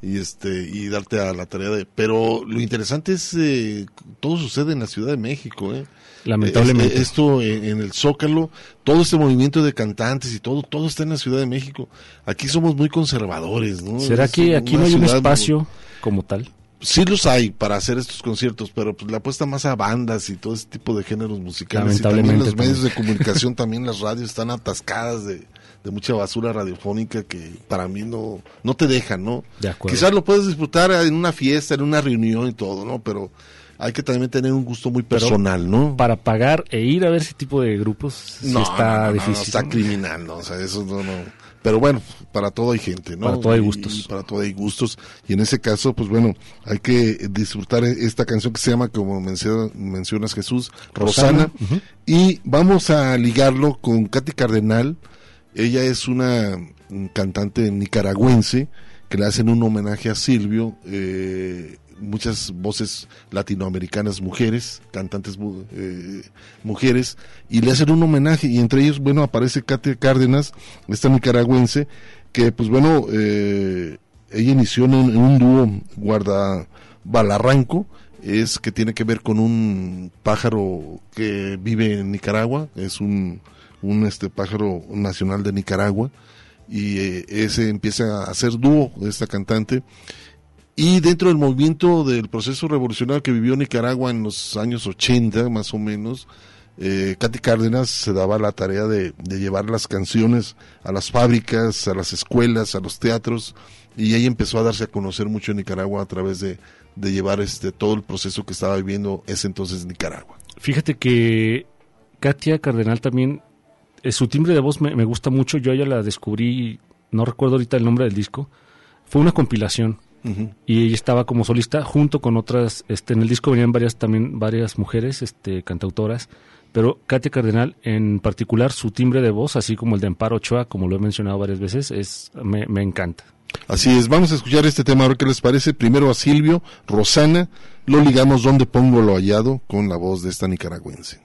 y este y darte a la tarea de pero lo interesante es eh, todo sucede en la Ciudad de México ¿eh? lamentablemente esto en, el Zócalo todo este movimiento de cantantes y todo todo está en la Ciudad de México aquí somos muy conservadores no será que aquí no hay un espacio como tal sí los hay para hacer estos conciertos, pero pues la apuesta más a bandas y todo ese tipo de géneros musicales. Y también los medios de comunicación, también las radios están atascadas de, mucha basura radiofónica que para mí no, no te dejan, ¿no? Quizás lo puedes disfrutar en una fiesta, en una reunión y todo, ¿no? Pero hay que también tener un gusto muy personal, ¿no? Para pagar e ir a ver ese tipo de grupos no, está difícil. está criminal, ¿no? O sea, eso no, no pero bueno, para todo hay gente, ¿no? Para todo hay gustos. Y, para todo hay gustos. Y en ese caso, pues bueno, hay que disfrutar esta canción que se llama, como mencionas Jesús, Rosana. Y vamos a ligarlo con Katy Cardenal. Ella es una cantante nicaragüense que le hacen un homenaje a Silvio. Eh, muchas voces latinoamericanas, mujeres, cantantes eh, mujeres, y le hacen un homenaje, y entre ellos, bueno, aparece Katia Cárdenas, esta nicaragüense, que pues bueno, eh, ella inició en un, dúo guarda balarranco, es que tiene que ver con un pájaro que vive en Nicaragua, es un, un este pájaro nacional de Nicaragua, y eh, ese empieza a hacer dúo esta cantante y dentro del movimiento del proceso revolucionario que vivió Nicaragua en los años 80, más o menos, eh, Katy Cárdenas se daba la tarea de, llevar las canciones a las fábricas, a las escuelas, a los teatros, y ella empezó a darse a conocer mucho en Nicaragua a través de, llevar este todo el proceso que estaba viviendo ese entonces Nicaragua. Fíjate que Katia Cardenal también, eh, su timbre de voz me, me gusta mucho, yo ella la descubrí, no recuerdo ahorita el nombre del disco, fue una compilación y ella estaba como solista junto con otras, este, en el disco venían varias también varias mujeres, este, cantautoras, pero Katia Cardenal en particular su timbre de voz, así como el de Amparo Ochoa, como lo he mencionado varias veces, es me, me encanta. Así es, vamos a escuchar este tema, a ver qué les parece. Primero a Silvio, Rosana, lo ligamos donde pongo lo hallado con la voz de esta nicaragüense.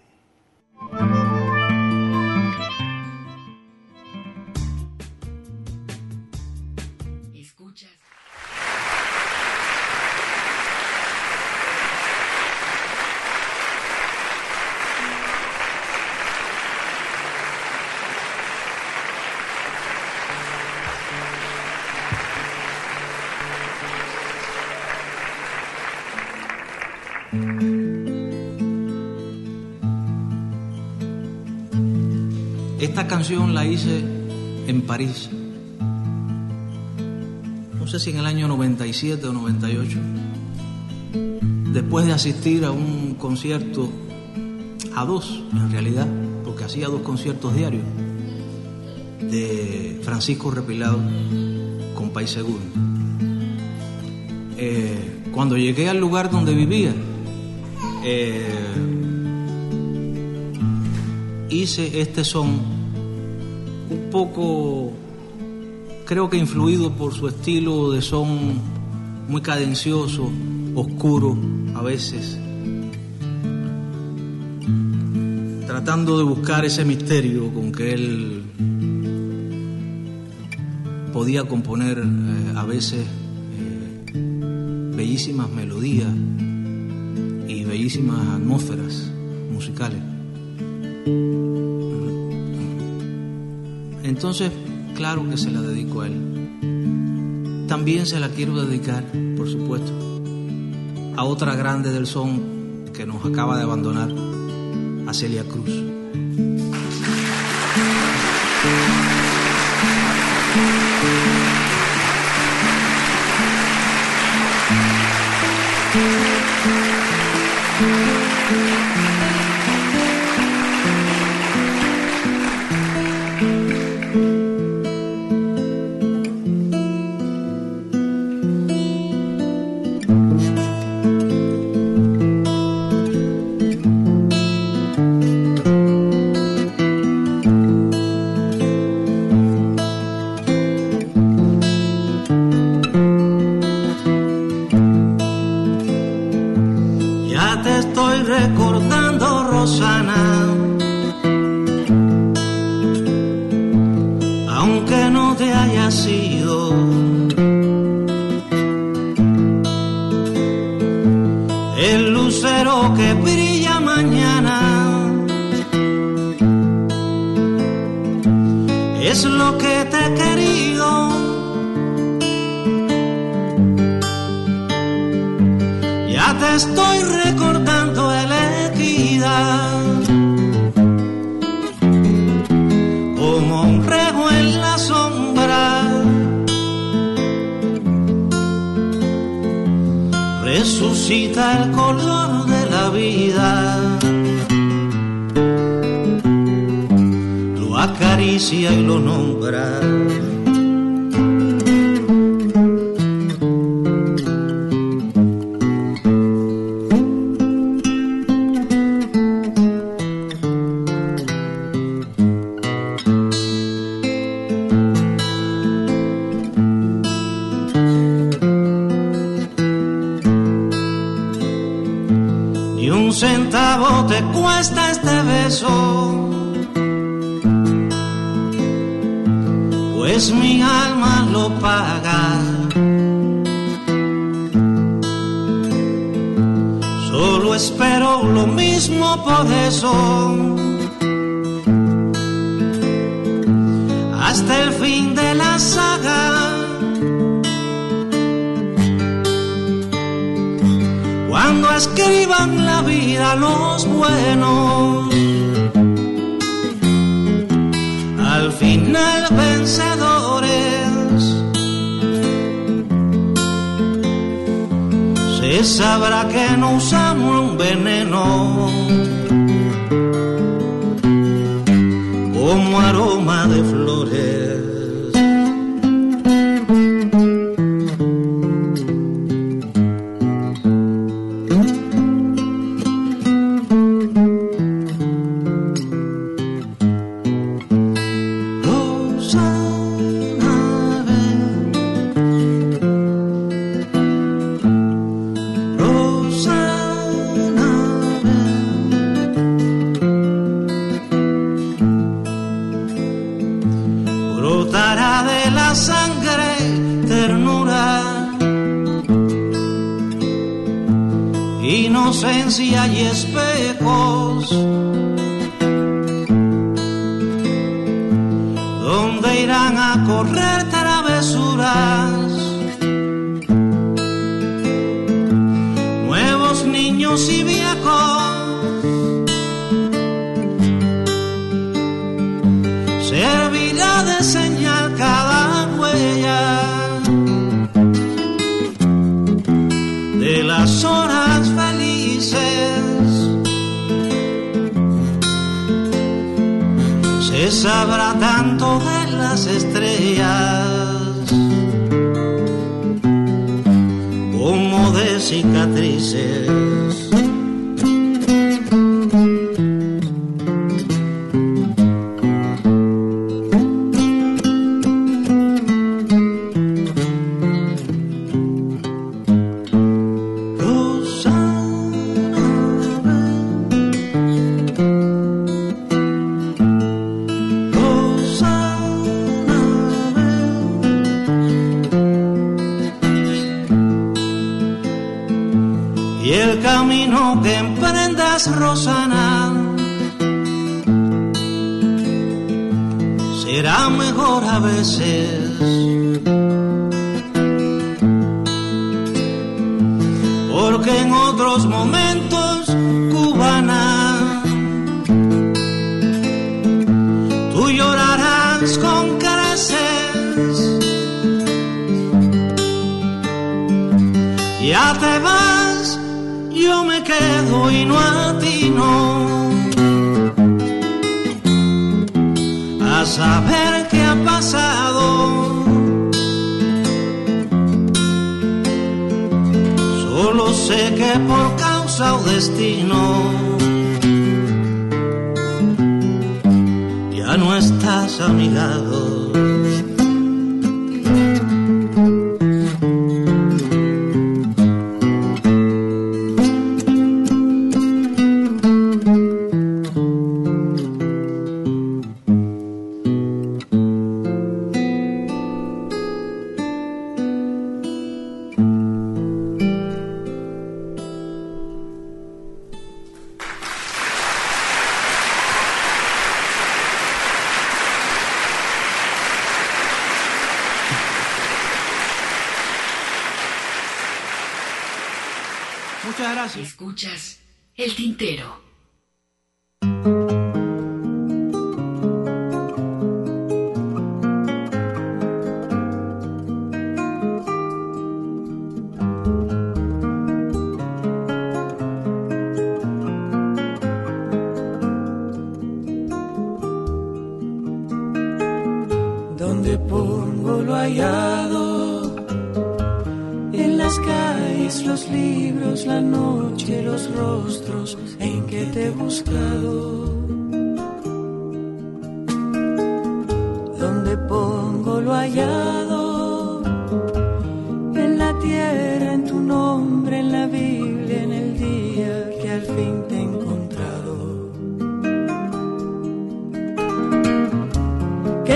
Canción la hice en París. No sé si en el año 97 o 98. Después de asistir a un concierto, a dos en realidad, porque hacía dos conciertos diarios, de Francisco Repilado con País Seguro. Eh, cuando llegué al lugar donde vivía, eh, hice este son un poco, creo que influido por su estilo de son muy cadencioso, oscuro a veces, tratando de buscar ese misterio con que él podía componer eh, a veces eh, bellísimas melodías y bellísimas atmósferas musicales. Entonces, claro que se la dedico a él. También se la quiero dedicar, por supuesto, a otra grande del son que nos acaba de abandonar, a Celia Cruz. inocencia y espejos. Donde irán a correr travesuras sabrá tanto de las estrellas como de cicatrices.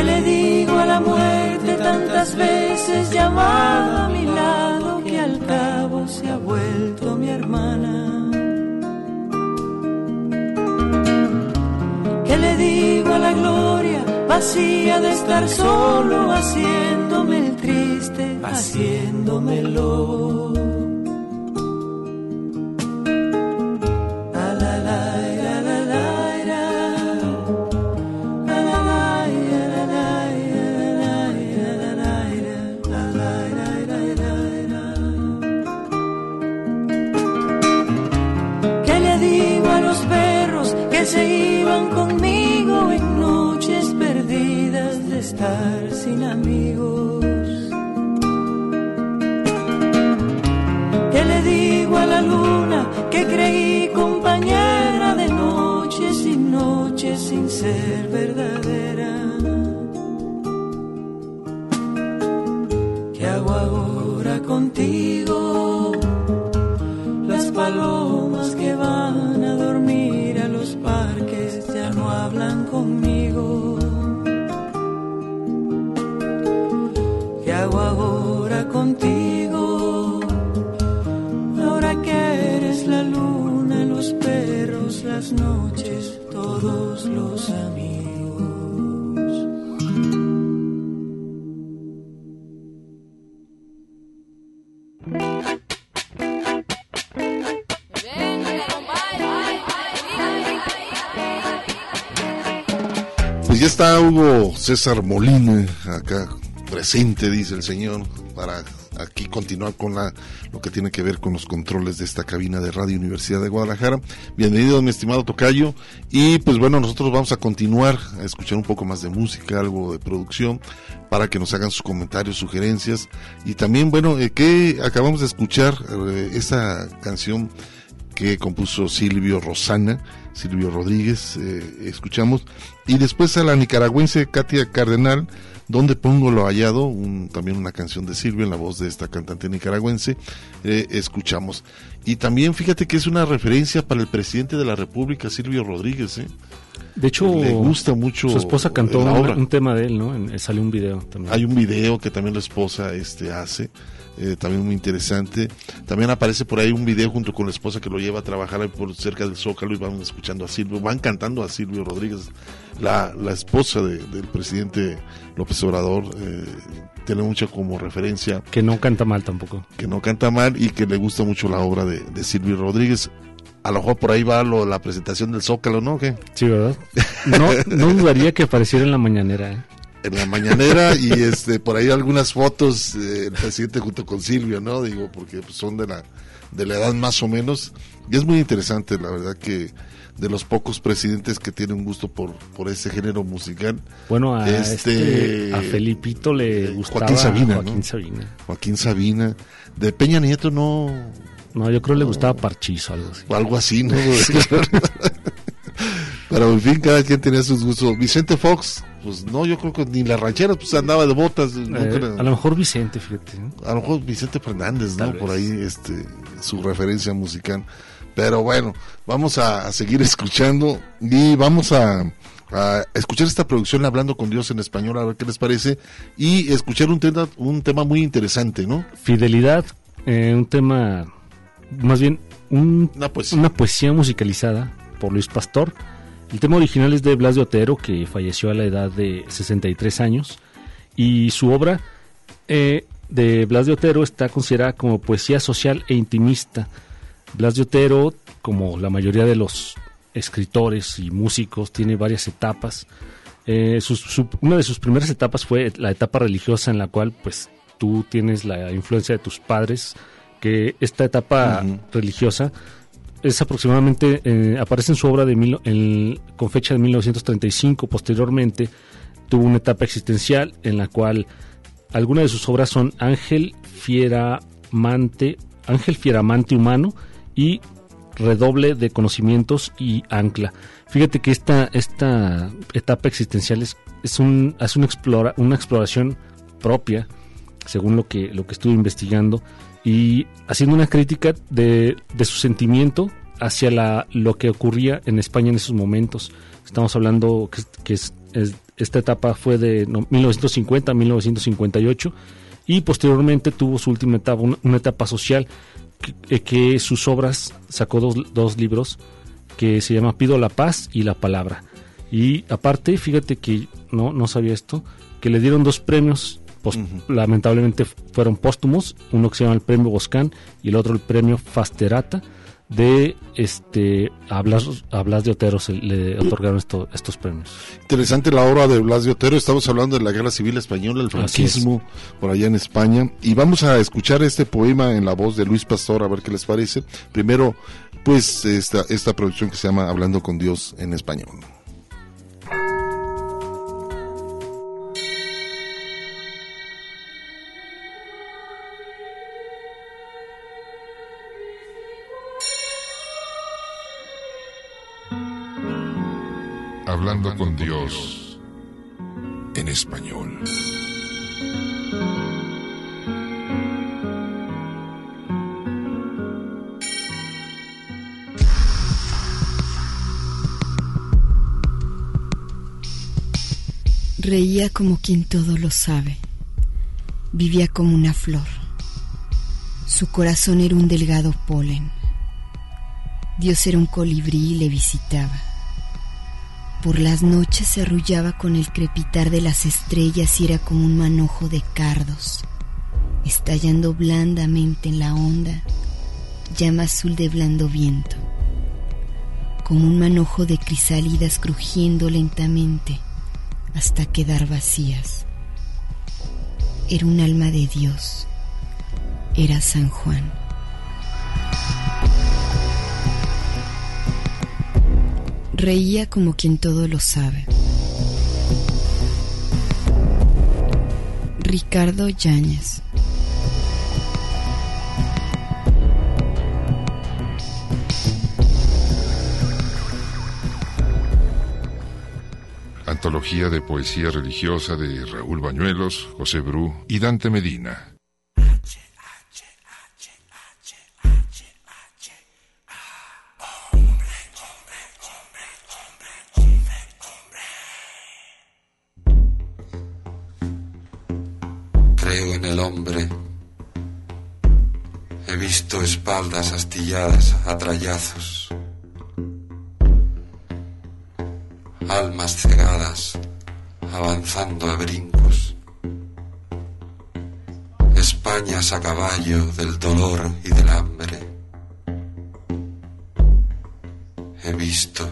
Le digo a la muerte tantas veces llamado a mi lado que al cabo se ha vuelto mi hermana. Que le digo a la gloria vacía de estar solo haciéndome el triste, haciéndome el. Que creí César Molina acá presente, dice el señor, para aquí continuar con la, lo que tiene que ver con los controles de esta cabina de Radio Universidad de Guadalajara. Bienvenido, mi estimado Tocayo. Y pues bueno, nosotros vamos a continuar a escuchar un poco más de música, algo de producción, para que nos hagan sus comentarios, sugerencias. Y también, bueno, eh, que acabamos de escuchar eh, esa canción que compuso Silvio Rosana, Silvio Rodríguez, eh, escuchamos, y después a la nicaragüense Katia Cardenal, donde pongo lo hallado, un, también una canción de Silvio en la voz de esta cantante nicaragüense, eh, escuchamos. Y también fíjate que es una referencia para el presidente de la República, Silvio Rodríguez, ¿eh? De hecho, le gusta mucho. Su esposa cantó un, tema de él, ¿no? En- salió un video también. Hay un video que también la esposa este, hace, eh, también muy interesante. También aparece por ahí un video junto con la esposa que lo lleva a trabajar por cerca del Zócalo y van escuchando a Silvio, van cantando a Silvio Rodríguez, la, la esposa de- del presidente López Obrador. eh, tiene mucha como referencia Que no canta mal tampoco. que no canta mal y que le gusta mucho la obra de, de Silvio Rodríguez. A lo mejor por ahí va lo, la presentación del Zócalo, ¿no? ¿Qué? Sí, ¿verdad? No, no dudaría que apareciera en la mañanera. ¿eh? En la mañanera y este por ahí algunas fotos eh, el presidente junto con Silvio, ¿no? Digo, porque pues, son de la de la edad más o menos y es muy interesante, la verdad que de los pocos presidentes que tienen un gusto por por ese género musical. Bueno, a, Este, este, a Felipito le gustaba Joaquín Sabina, Joaquín ¿no? Sabina. Joaquín Sabina, de Peña Nieto no No, yo creo que le gustaba Parchizo, algo así. o algo así, ¿no? Pero en fin, cada quien tenía sus gustos. Vicente Fox, pues no, yo creo que ni la ranchera pues andaba de botas. Eh, a lo mejor Vicente, fíjate. ¿no? a lo mejor Vicente Fernández, ¿no? Por ahí, este, su referencia musical. Pero bueno, vamos a, a seguir escuchando y vamos a, a escuchar esta producción hablando con Dios en español, a ver qué les parece, y escuchar un tema, un tema muy interesante, ¿no? Fidelidad, eh, un tema, más bien, un- Una poesía. una poesía musicalizada por Luis Pastor. El tema original es de Blas de Otero, que falleció a la edad de 63 años, y su obra eh, de Blas de Otero está considerada como poesía social e intimista. Blas de Otero, como la mayoría de los escritores y músicos, tiene varias etapas. Eh, su- una de sus primeras etapas fue la etapa religiosa en la cual pues tú tienes la influencia de tus padres, que esta etapa religiosa es aproximadamente, eh, aparece en su obra de mil- con fecha de 1935, posteriormente tuvo una etapa existencial en la cual algunas de sus obras son Ángel Fieramante, Ángel Fieramante Humano y Redoble de Conocimientos y Ancla. Fíjate que esta, esta etapa existencial es, es, un, es una, explora, una exploración propia, según lo que, lo que estuve investigando, y haciendo una crítica de, de su sentimiento hacia la, lo que ocurría en España en esos momentos. Estamos hablando que, es- que es- es- esta etapa fue de no, 1950 a 1958 y posteriormente tuvo su última etapa, una, una etapa social que, eh, que sus obras sacó dos, dos libros que se llama Pido la paz y la palabra. Y aparte, fíjate que no, no sabía esto, que le dieron dos premios, lamentablemente fueron póstumos, uno que se llama el premio Boscán y el otro el premio Fasterata de este a Blas, a Blas de Otero se le otorgaron esto- estos premios. Interesante la obra de Blas de Otero, estamos hablando de la Guerra Civil Española, el es. franquismo, por allá en España, y vamos a escuchar este poema en la voz de Luis Pastor, a ver qué les parece. Primero, pues, esta, esta producción que se llama Hablando con Dios en español. Hablando con Dios en español. Reía como quien todo lo sabe. Vivía como una flor. Su corazón era un delgado polen. Dios era un colibrí y le visitaba. Por las noches se arrullaba con el crepitar de las estrellas y era como un manojo de cardos, estallando blandamente en la onda, llama azul de blando viento, como un manojo de crisálidas crujiendo lentamente hasta quedar vacías. Era un alma de Dios, era San Juan. Reía como quien todo lo sabe. Ricardo Yáñez. Antología de poesía religiosa de Raúl Bañuelos, José Bru y Dante Medina. Espaldas astilladas a trayazos. Almas cegadas avanzando a brincos. Españas a caballo del dolor y del hambre. He visto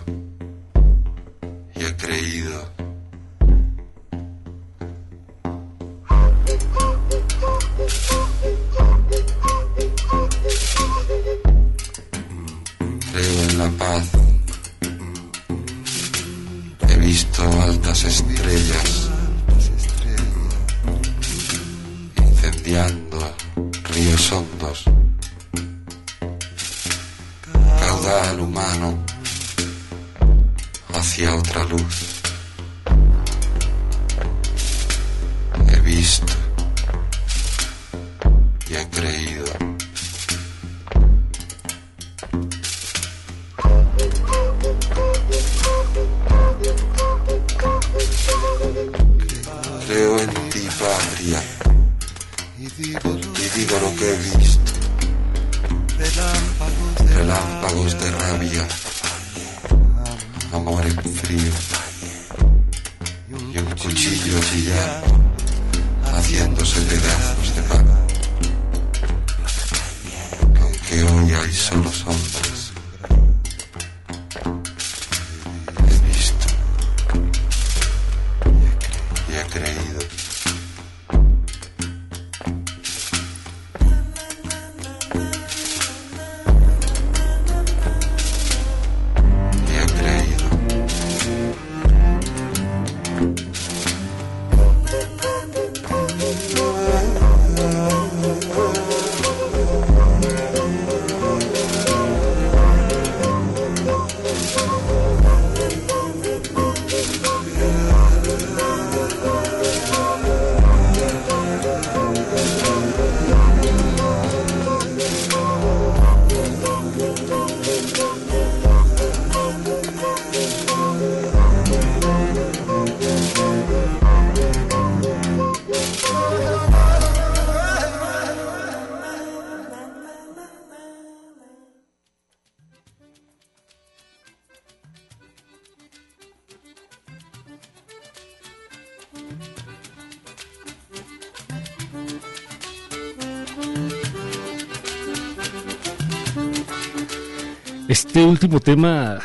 Este último tema,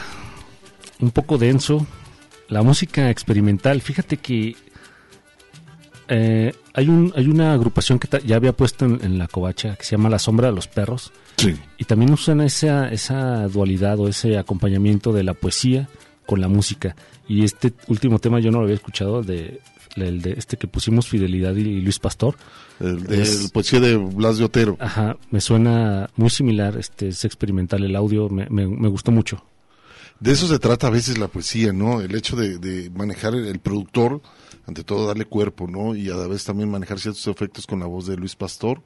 un poco denso, la música experimental. Fíjate que eh, hay, un, hay una agrupación que ya había puesto en, en la covacha que se llama La Sombra de los Perros. Y también usan esa, esa dualidad o ese acompañamiento de la poesía con la música. Y este último tema yo no lo había escuchado, de, el de este que pusimos Fidelidad y Luis Pastor. El, de- el poesía de Blas de Otero. Ajá, me suena muy similar, este es experimental el audio, me, me, me gustó mucho. De eso se trata a veces la poesía, ¿no? El hecho de, de manejar el, el productor, ante todo darle cuerpo, ¿no? Y a la vez también manejar ciertos efectos con la voz de Luis Pastor.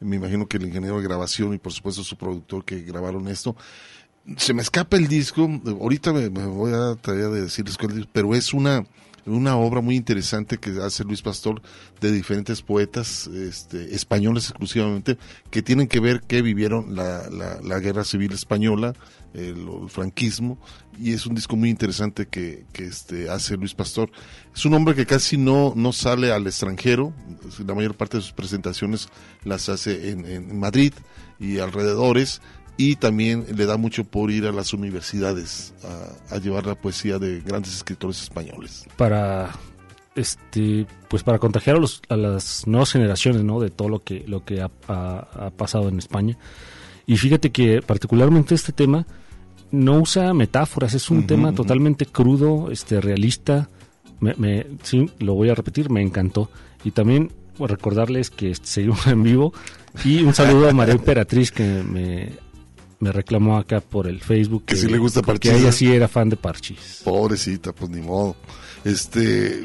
Me imagino que el ingeniero de grabación y por supuesto su productor que grabaron esto. Se me escapa el disco, ahorita me, me voy a traer de decirles cuál es, pero es una una obra muy interesante que hace Luis Pastor de diferentes poetas este, españoles exclusivamente que tienen que ver que vivieron la, la, la guerra civil española, el, franquismo, y es un disco muy interesante que, que este, hace Luis Pastor. Es un hombre que casi no, no sale al extranjero, la mayor parte de sus presentaciones las hace en, en Madrid y alrededores, y también le da mucho por ir a las universidades a, a llevar la poesía de grandes escritores españoles. Para este pues para contagiar a, los, a las nuevas generaciones no de todo lo que lo que ha, ha- ha pasado en España. Y fíjate que particularmente este tema no usa metáforas es un Ujú, tema ujú. totalmente crudo este realista. Me, me- sí lo voy a repetir me encantó. Y también recordarles que este, seguimos en vivo. Y un saludo a María Emperatriz que me me reclamó acá por el Facebook Que sí le gusta que Parchís, ella ¿eh? sí era fan de Parchis Pobrecita, pues ni modo. Este,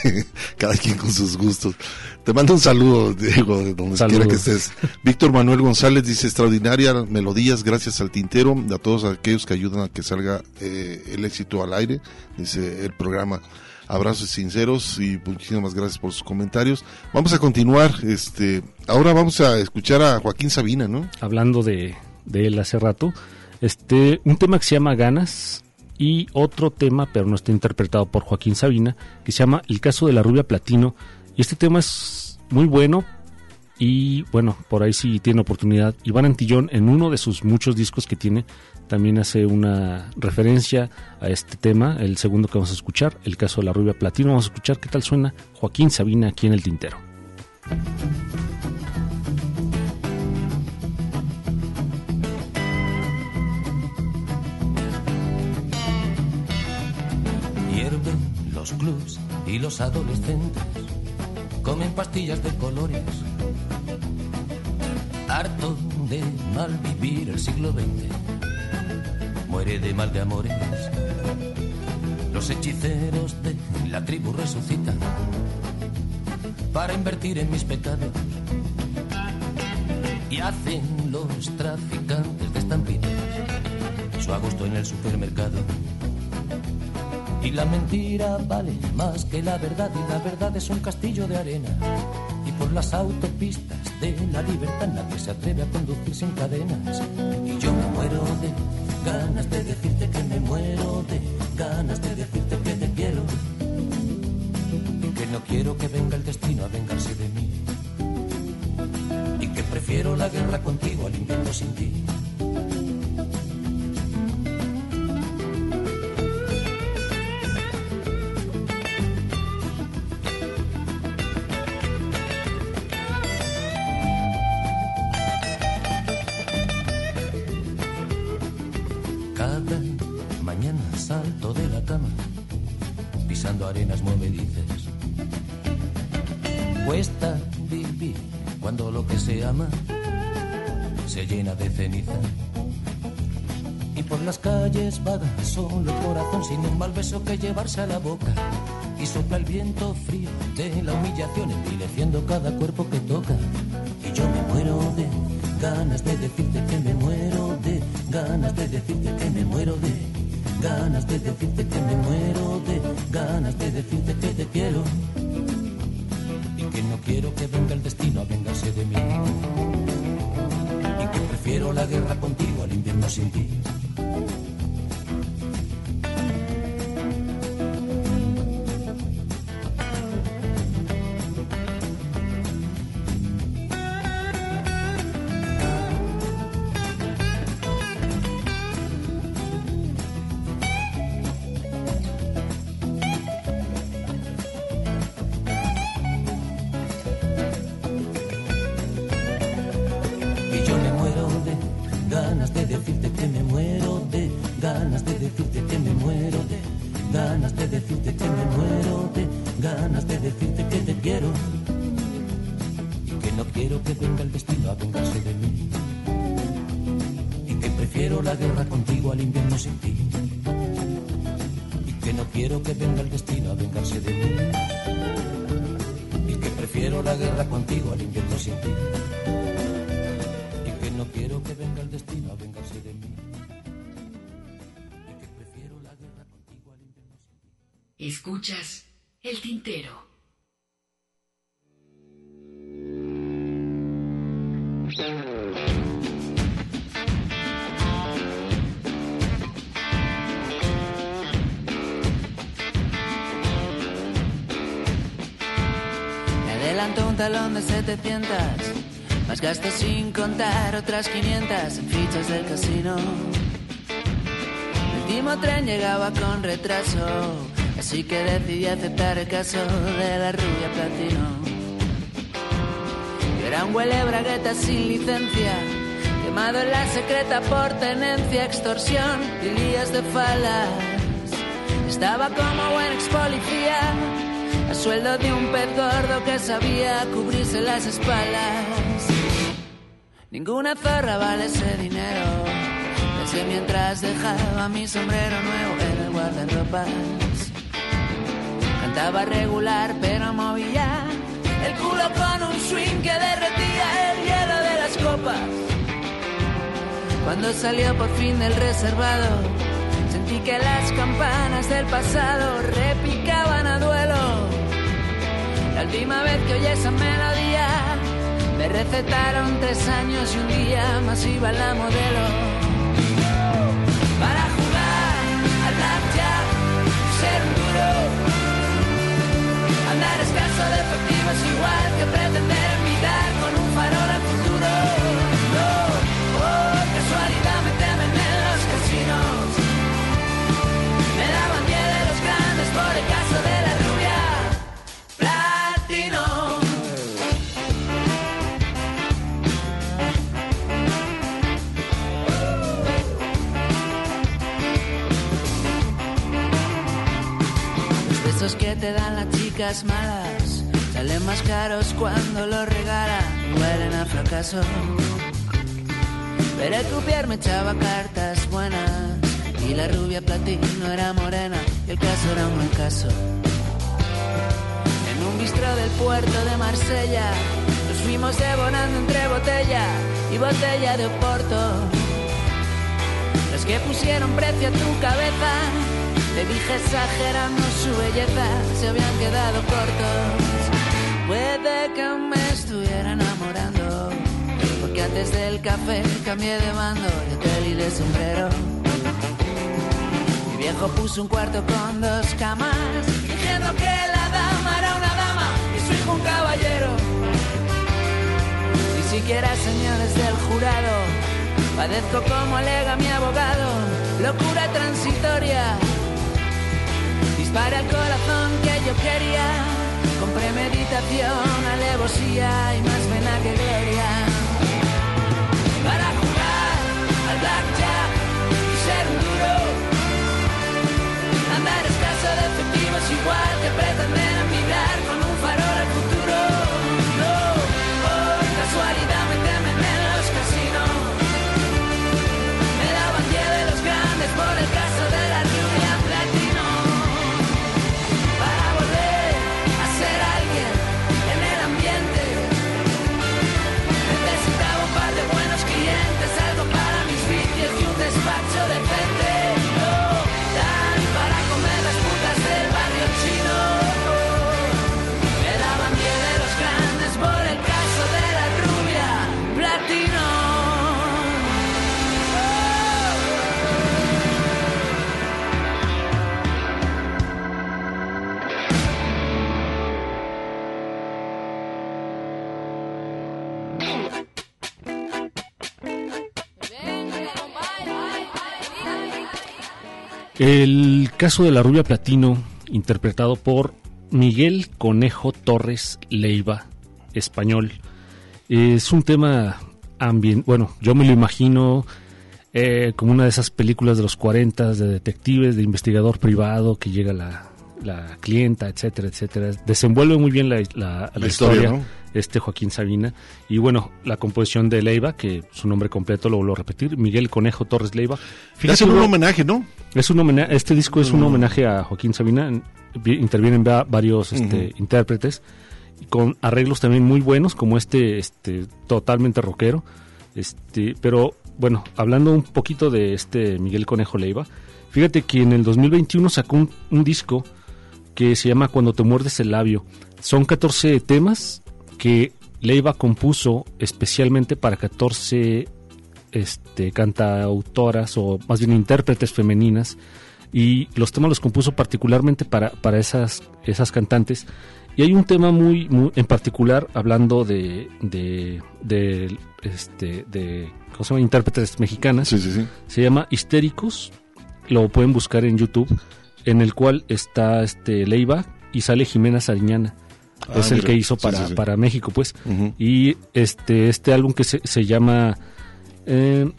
cada quien con sus gustos. Te mando un saludo, Diego, de donde Saludos. quiera que estés. Víctor Manuel González dice, extraordinaria melodías, gracias al tintero, a todos aquellos que ayudan a que salga eh, el éxito al aire, dice el programa. Abrazos sinceros y muchísimas gracias por sus comentarios. Vamos a continuar, este, ahora vamos a escuchar a Joaquín Sabina, ¿no? Hablando de, de él hace rato, este, un tema que se llama Ganas y otro tema, pero no está interpretado por Joaquín Sabina, que se llama El caso de la rubia platino. Y este tema es muy bueno y bueno, por ahí sí tiene oportunidad. Iván Antillón en uno de sus muchos discos que tiene también hace una referencia a este tema, el segundo que vamos a escuchar, el caso de la rubia platino. Vamos a escuchar qué tal suena Joaquín Sabina aquí en el tintero. Los clubs y los adolescentes comen pastillas de colores. Harto de mal vivir el siglo XX, muere de mal de amores. Los hechiceros de la tribu resucitan para invertir en mis pecados. Y hacen los traficantes de estampitas su a gusto en el supermercado. Y la mentira vale más que la verdad y la verdad es un castillo de arena. Y por las autopistas de la libertad nadie se atreve a conducir sin cadenas. Y yo me muero de ganas de decirte que me muero de ganas de decirte que te quiero. Y que no quiero que venga el destino a vengarse de mí. Y que prefiero la guerra contigo al invierno sin ti. Y por las calles vaga solo el corazón sin un mal beso que llevarse a la boca. Y sopla el viento frío de la humillación envileciendo cada cuerpo que toca. Y yo me muero de ganas de decirte que me muero de ganas de decirte que me muero de ganas de decirte que me muero de ganas de decirte que te quiero y que no quiero que venga el destino a vengarse de mí prefiero la guerra contigo al invierno sin ti sin contar otras 500 en fichas del casino. El último tren llegaba con retraso, así que decidí aceptar el caso de la rubia platino. Era un huele bragueta sin licencia, quemado en la secreta por tenencia, extorsión y lías de falas. Estaba como buen ex policía a sueldo de un pez gordo que sabía cubrirse las espaldas. Ninguna zorra vale ese dinero. Pensé mientras dejaba mi sombrero nuevo en el guardarropas. Cantaba regular, pero movía el culo con un swing que derretía el hielo de las copas. Cuando salió por fin del reservado, sentí que las campanas del pasado repicaban a duelo. La última vez que oí esa melodía, me recetaron tres años y un día más iba la modelo. Para jugar al blackjack, ser un duro, andar escaso de efectivos igual que pretender invitar con un farol te dan las chicas malas salen más caros cuando los regalan, huelen a fracaso. Pero el croupier me echaba cartas buenas y la rubia platino era morena y el caso era un buen caso. En un bistro del puerto de Marsella nos fuimos devorando entre botella y botella de Oporto. Los que pusieron precio a tu cabeza, te dije exagerando su belleza, se habían quedado cortos. Puede que me estuviera enamorando, porque antes del café cambié de mando, de hotel y de sombrero. Mi viejo puso un cuarto con dos camas, diciendo que la dama era una dama y su hijo un caballero. Ni siquiera señales del jurado, padezco como alega mi abogado, locura transitoria. Dispara el corazón que yo quería, con premeditación, alevosía y más pena que gloria. Para jugar al blackjack y ser un duro, andar escaso de efectivos igual que pretender El caso de la rubia platino, interpretado por Miguel Conejo Torres Leiva, español, es un tema ambient. Bueno, yo me lo imagino eh, como una de esas películas de los 40 de detectives, de investigador privado que llega la, la clienta, etcétera, etcétera. Desenvuelve muy bien la, la- la historia, historia, ¿no? Este Joaquín Sabina. Y bueno, la composición de Leiva, que su nombre completo lo vuelvo a repetir, Miguel Conejo Torres Leiva. Le hacen un homenaje, ¿no? es un homenaje, este disco es un Mm. homenaje a Joaquín Sabina. en- vi- Intervienen va- varios este, intérpretes con arreglos también muy buenos, como este, este totalmente rockero. Este, pero bueno, hablando un poquito de este Miguel Conejo Leiva, fíjate que en el 2021 sacó un, un disco que se llama Cuando te muerdes el labio. Son 14 temas que Leiva compuso especialmente para 14 este, cantautoras o más bien intérpretes femeninas y los temas los compuso particularmente para, para esas, esas cantantes. Y hay un tema muy, muy en particular hablando de, de, de, este, de ¿cómo se llama? intérpretes mexicanas. Se llama Histéricos. Lo pueden buscar en YouTube. En el cual está este Leiva y sale Jimena Sariñana. Ah, es el mira. que hizo para, sí, sí. para México, pues. Y este, este álbum que se, se llama. eh,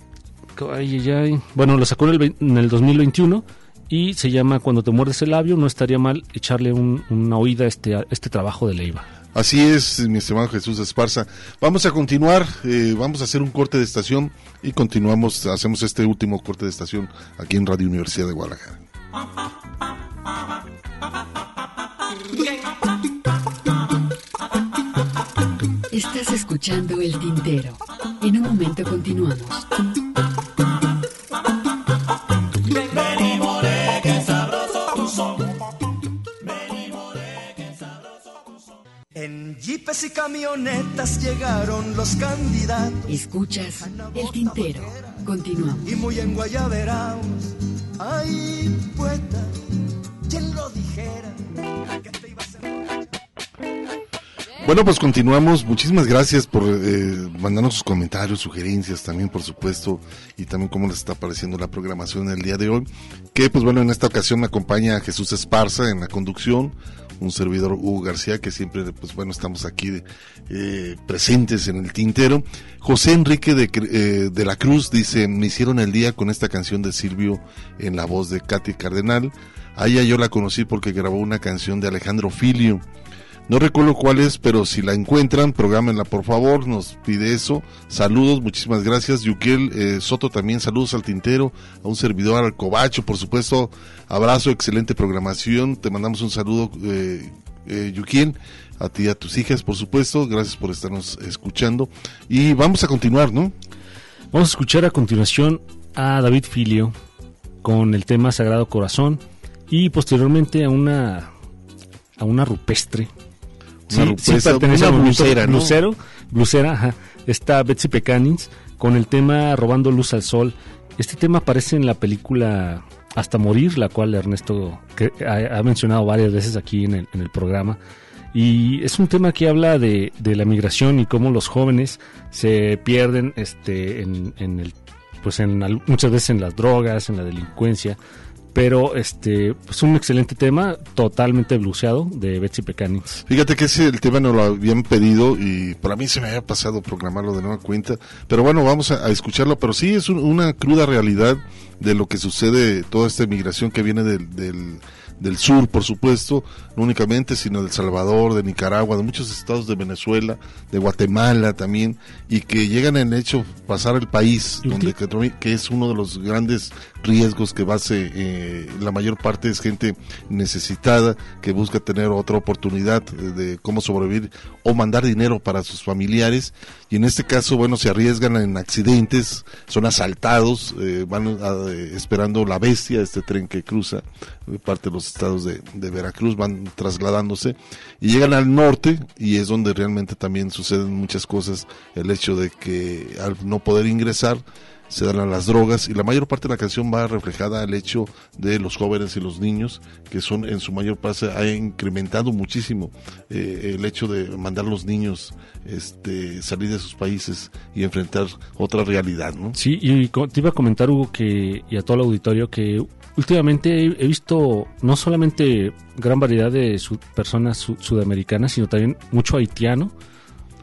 ay, ay, ay. Bueno, lo sacó en el, en el 2021 y se llama Cuando te muerdes el labio. No estaría mal echarle un- una oída a este, a este trabajo de Leiva. Así es, mi estimado Jesús Esparza. Vamos a continuar, eh, vamos a hacer un corte de estación y continuamos, hacemos este último corte de estación aquí en Radio Universidad de Guadalajara. Estás escuchando El Tintero. En un momento continuamos. En jeepes y camionetas llegaron los candidatos. Escuchas El Tintero. Continuamos. Y muy en Guayaberaos. Ay, poeta, quien lo dijera. Que te ibas a... Bueno, pues continuamos. Muchísimas gracias por eh, mandarnos sus comentarios, sugerencias también, por supuesto, y también cómo les está pareciendo la programación el día de hoy. Que, pues bueno, en esta ocasión me acompaña Jesús Esparza en la conducción, un servidor Hugo García, que siempre, pues bueno, estamos aquí eh, presentes en el tintero. José Enrique de, eh, de la Cruz dice, me hicieron el día con esta canción de Silvio en la voz de Katy Cardenal. A ella yo la conocí porque grabó una canción de Alejandro Filio. No recuerdo cuál es, pero si la encuentran, programenla por favor, nos pide eso. Saludos, muchísimas gracias. Yukiel eh, Soto también, saludos al tintero, a un servidor, al Cobacho, por supuesto. Abrazo, excelente programación. Te mandamos un saludo, eh, eh, Yukiel, a ti y a tus hijas, por supuesto. Gracias por estarnos escuchando. Y vamos a continuar, ¿no? Vamos a escuchar a continuación a David Filio con el tema Sagrado Corazón y posteriormente a una a una rupestre una sí, sí pertenece movimiento blusera, ¿no? blusero, blusera, ajá. Está Betsy Pecanins con el tema Robando Luz al Sol. Este tema aparece en la película Hasta Morir, la cual Ernesto que ha, ha mencionado varias veces aquí en el, en el programa. Y es un tema que habla de, de la migración y cómo los jóvenes se pierden este, en, en el, pues en, muchas veces en las drogas, en la delincuencia. Pero este es un excelente tema, totalmente bluseado, de Betsy Pecanins. Fíjate que ese el tema no lo habían pedido y para mí se me había pasado programarlo de nueva cuenta. Pero bueno, vamos a, a escucharlo. Pero sí es un- una cruda realidad de lo que sucede, toda esta migración que viene del, del, del sur, por supuesto, no únicamente, sino de El Salvador, de Nicaragua, de muchos estados de Venezuela, de Guatemala también, y que llegan en hecho pasar el país, donde que, es uno de los grandes riesgos que base, eh, la mayor parte es gente necesitada que busca tener otra oportunidad de, cómo sobrevivir o mandar dinero para sus familiares y en este caso bueno se arriesgan en accidentes son asaltados eh, van a- eh, esperando la bestia este tren que cruza eh, parte de los estados de, de Veracruz van trasladándose y llegan al norte y es donde realmente también suceden muchas cosas el hecho de que al no poder ingresar se dan a las drogas y la mayor parte de la canción va reflejada al hecho de los jóvenes y los niños que son en su mayor parte ha incrementado muchísimo eh, el hecho de mandar a los niños este salir de sus países y enfrentar otra realidad ¿no? Sí, y te iba a comentar, Hugo, que, y a todo el auditorio, que últimamente he, visto no solamente gran variedad de personas su- sudamericanas, sino también mucho haitiano.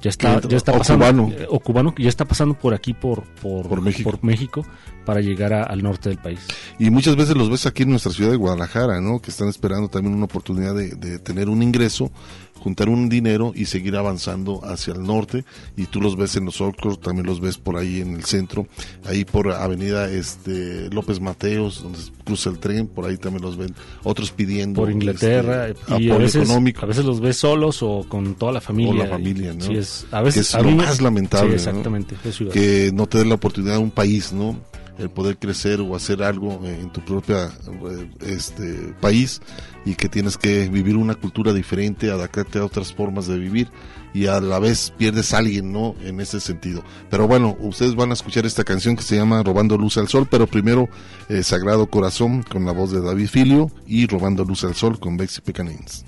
Ya está, ya está o pasando, cubano. eh, o cubano, que ya está pasando por aquí, por, por, Por México. por México, para llegar a- al norte del país. Y muchas veces los ves aquí en nuestra ciudad de Guadalajara, ¿no? Que están esperando también una oportunidad de, de tener un ingreso, juntar un dinero y seguir avanzando hacia el norte. Y tú los ves en los Orcos, también los ves por ahí en el centro, ahí por Avenida este López Mateos, donde cruza el tren, por ahí también los ven. Otros pidiendo Por Inglaterra, este, y a apoyo veces, económico. a veces los ves solos o con toda la familia. O la y- familia, ¿no? Sí, es, a veces, que es a lo mí- más lamentable. Exactamente. a Que no te dé la oportunidad a un país, ¿no? El poder crecer o hacer algo en tu propia eh, este país y que tienes que vivir una cultura diferente, adaptarte a otras formas de vivir y a la vez pierdes a alguien, ¿no? En ese sentido. Pero bueno, ustedes van a escuchar esta canción que se llama Robando Luz al Sol, pero primero eh, Sagrado Corazón con la voz de David Filio y Robando Luz al Sol con Bexy Pecanins.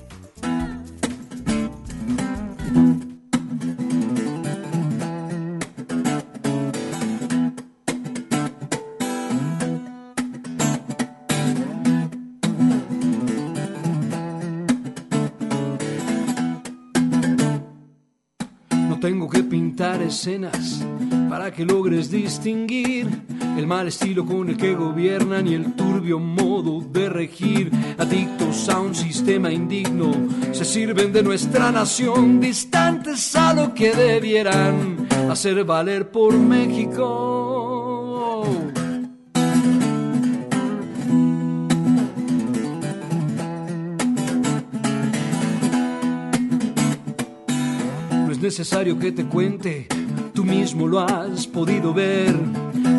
Escenas para que logres distinguir el mal estilo con el que gobiernan y el turbio modo de regir. Adictos a un sistema indigno, se sirven de nuestra nación, distantes a lo que debieran hacer valer por México. No es necesario que te cuente, tú mismo lo has podido ver.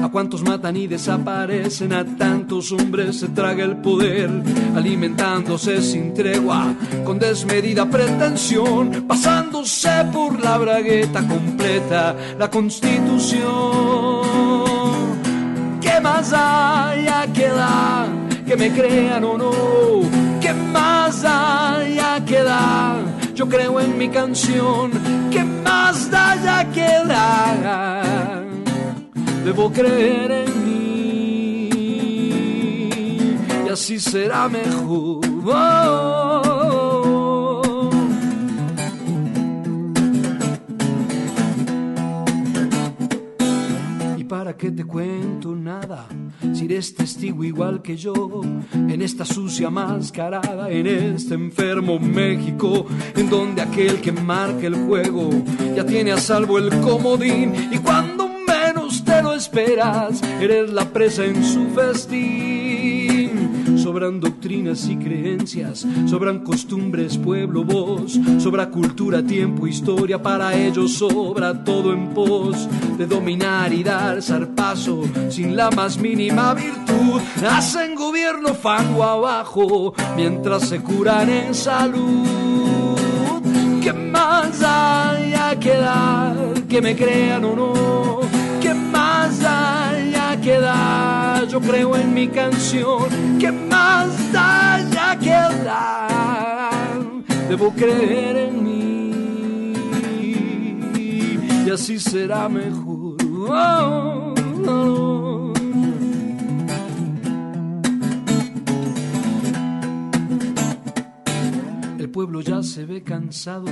A cuantos matan y desaparecen, a tantos hombres se traga el poder, alimentándose sin tregua, con desmedida pretensión, pasándose por la bragueta completa, la constitución. ¿Qué más haya que dar? Que me crean o no, Yo creo en mi canción, ¿qué más haya que dar? Debo creer en mí y así será mejor. ¿Y para qué te cuento nada? Si eres testigo igual que yo, en esta sucia mascarada, en este enfermo México, en donde aquel que marca el juego ya tiene a salvo el comodín y cuando menos te lo esperas, eres la presa en su festín. Sobran doctrinas y creencias, sobran costumbres, pueblo, voz, sobra cultura, tiempo, historia, para ellos sobra todo en pos de dominar y dar zarpazo sin la más mínima virtud. Hacen gobierno fango abajo mientras se curan en salud. ¿Qué más haya que dar? Que me crean o no. Yo creo en mi canción. ¿Qué más haya que dar? Debo creer en mí y así será mejor. Oh, oh. El pueblo ya se ve cansado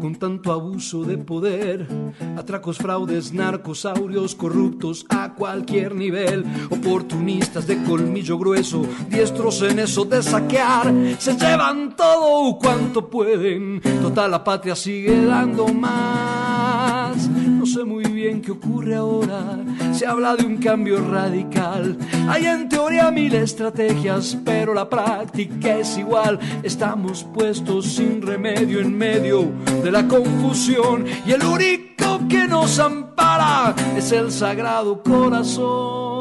con tanto abuso de poder, atracos, fraudes, narcosaurios, corruptos a cualquier nivel, oportunistas de colmillo grueso, diestros en eso de saquear, se llevan todo cuanto pueden, total la patria sigue dando más. No sé muy bien qué ocurre ahora, se habla de un cambio radical, hay en teoría mil estrategias, pero la práctica es igual, estamos puestos sin remedio en medio de la confusión y el único que nos ampara es el sagrado corazón.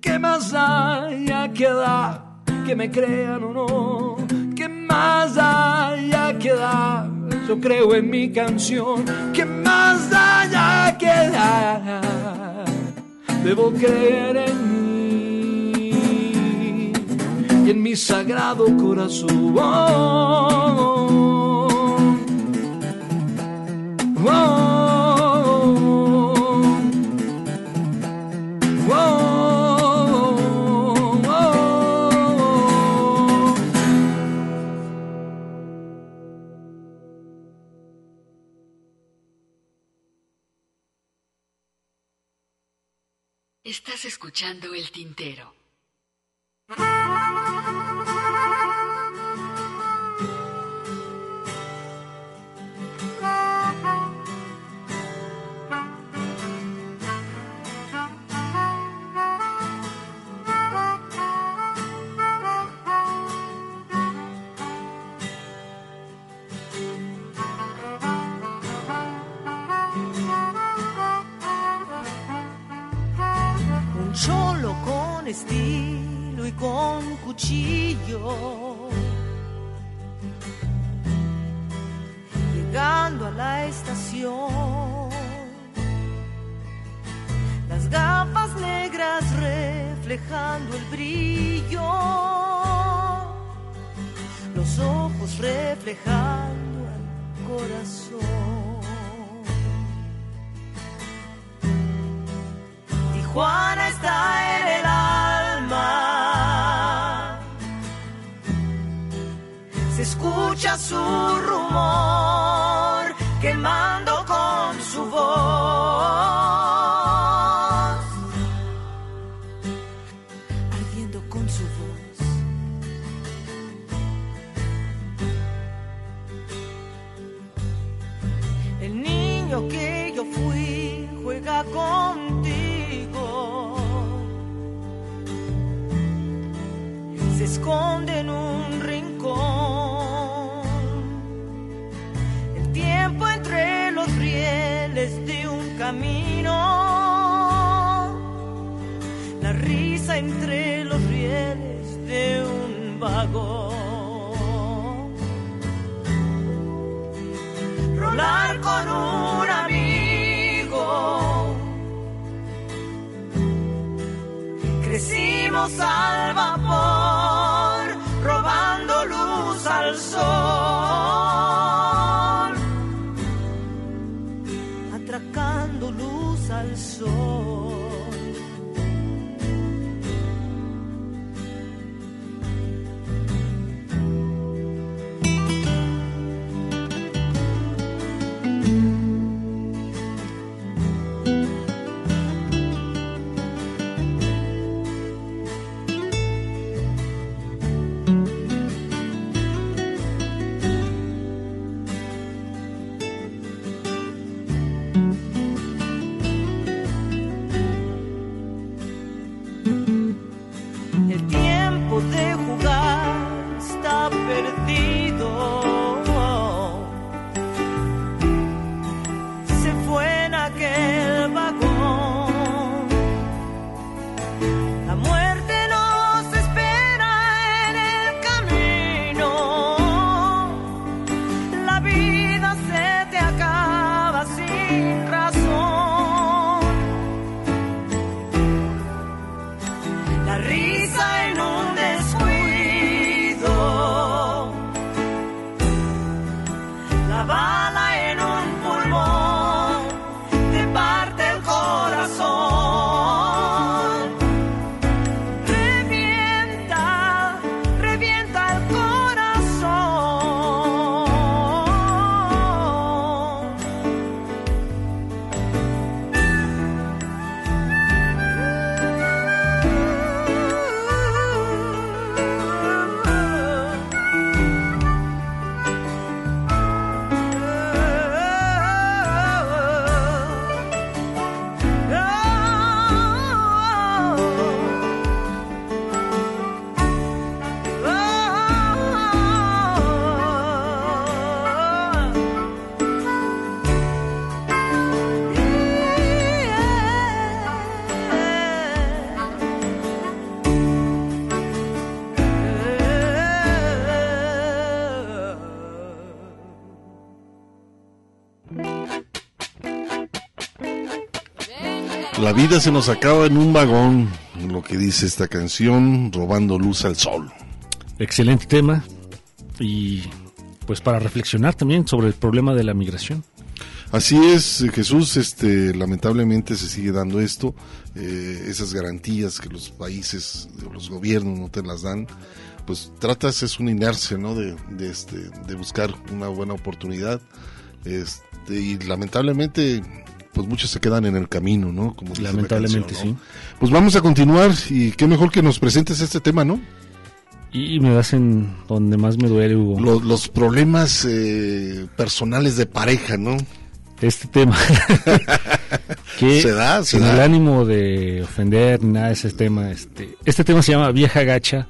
¿Qué más haya que dar? Que me crean o no. ¿Qué más haya que dar? Yo creo en mi canción. ¿Qué más haya que dar? Debo creer en mí y en mi sagrado corazón. Escuchando el tintero. Estilo y con cuchillo. Llegando a la estación, las gafas negras reflejando el brillo, los ojos reflejando el corazón. Tijuana está susurro outside. La vida se nos acaba en un vagón, lo que dice esta canción, robando luz al sol. Excelente tema y pues para reflexionar también sobre el problema de la migración. Así es, Jesús, este, lamentablemente se sigue dando esto, eh, esas garantías que los países, los gobiernos no te las dan, pues tratas, es una inercia, ¿no? De, de, este, de buscar una buena oportunidad, este, y lamentablemente, pues muchos se quedan en el camino, ¿no? Como Lamentablemente, canción, ¿no? Pues vamos a continuar y qué mejor que nos presentes este tema, ¿no? Y me das en donde más me duele, Hugo. Los, los problemas eh, personales de pareja, ¿no? Este tema. que Se da, se sin da. el ánimo de ofender ni nada de ese tema. Este, este tema se llama Vieja Gacha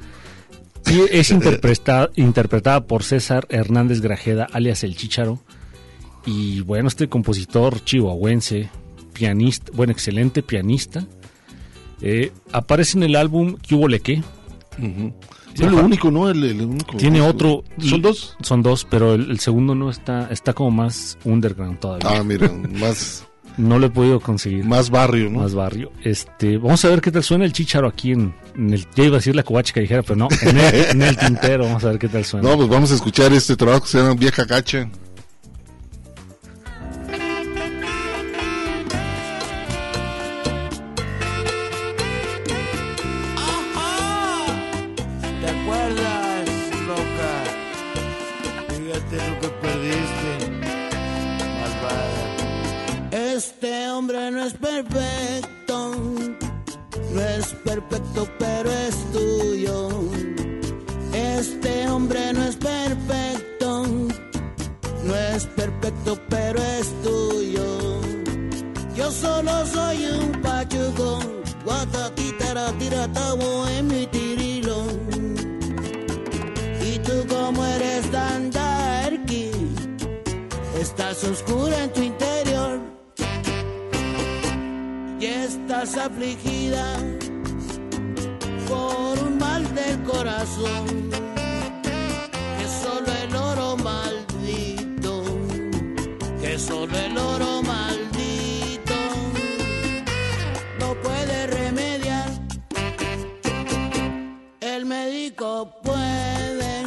y es interpreta- interpretada por César Hernández Grajeda, alias El Chícharo. Y bueno, este compositor chihuahuense, pianista, bueno, excelente pianista, eh, aparece en el álbum ¿Qué hubo le qué? Es lo único, ¿no? El, el único. Tiene otro. ¿Son dos? Son dos, pero el, el segundo no está, está como más underground todavía. Ah, mira, más. No lo he podido conseguir. Más barrio, ¿no? Más barrio. Este, vamos a ver qué tal suena el chicharo aquí en, en el. Ya iba a decir la covacha dijera, pero no, en el, en el tintero. Vamos a ver qué tal suena. No, pues vamos a escuchar este trabajo que se llama Vieja Gacha. No es perfecto. No es perfecto, pero es tuyo. Este hombre no es perfecto. No es perfecto, pero es tuyo. Yo solo soy un pachuco. Guatatitara, tiratamo en mi tirilo. Y tú como eres tan estás oscura en tu interior. Estás afligida por un mal del corazón, que solo el oro maldito, que solo el oro maldito no puede remediar. El médico puede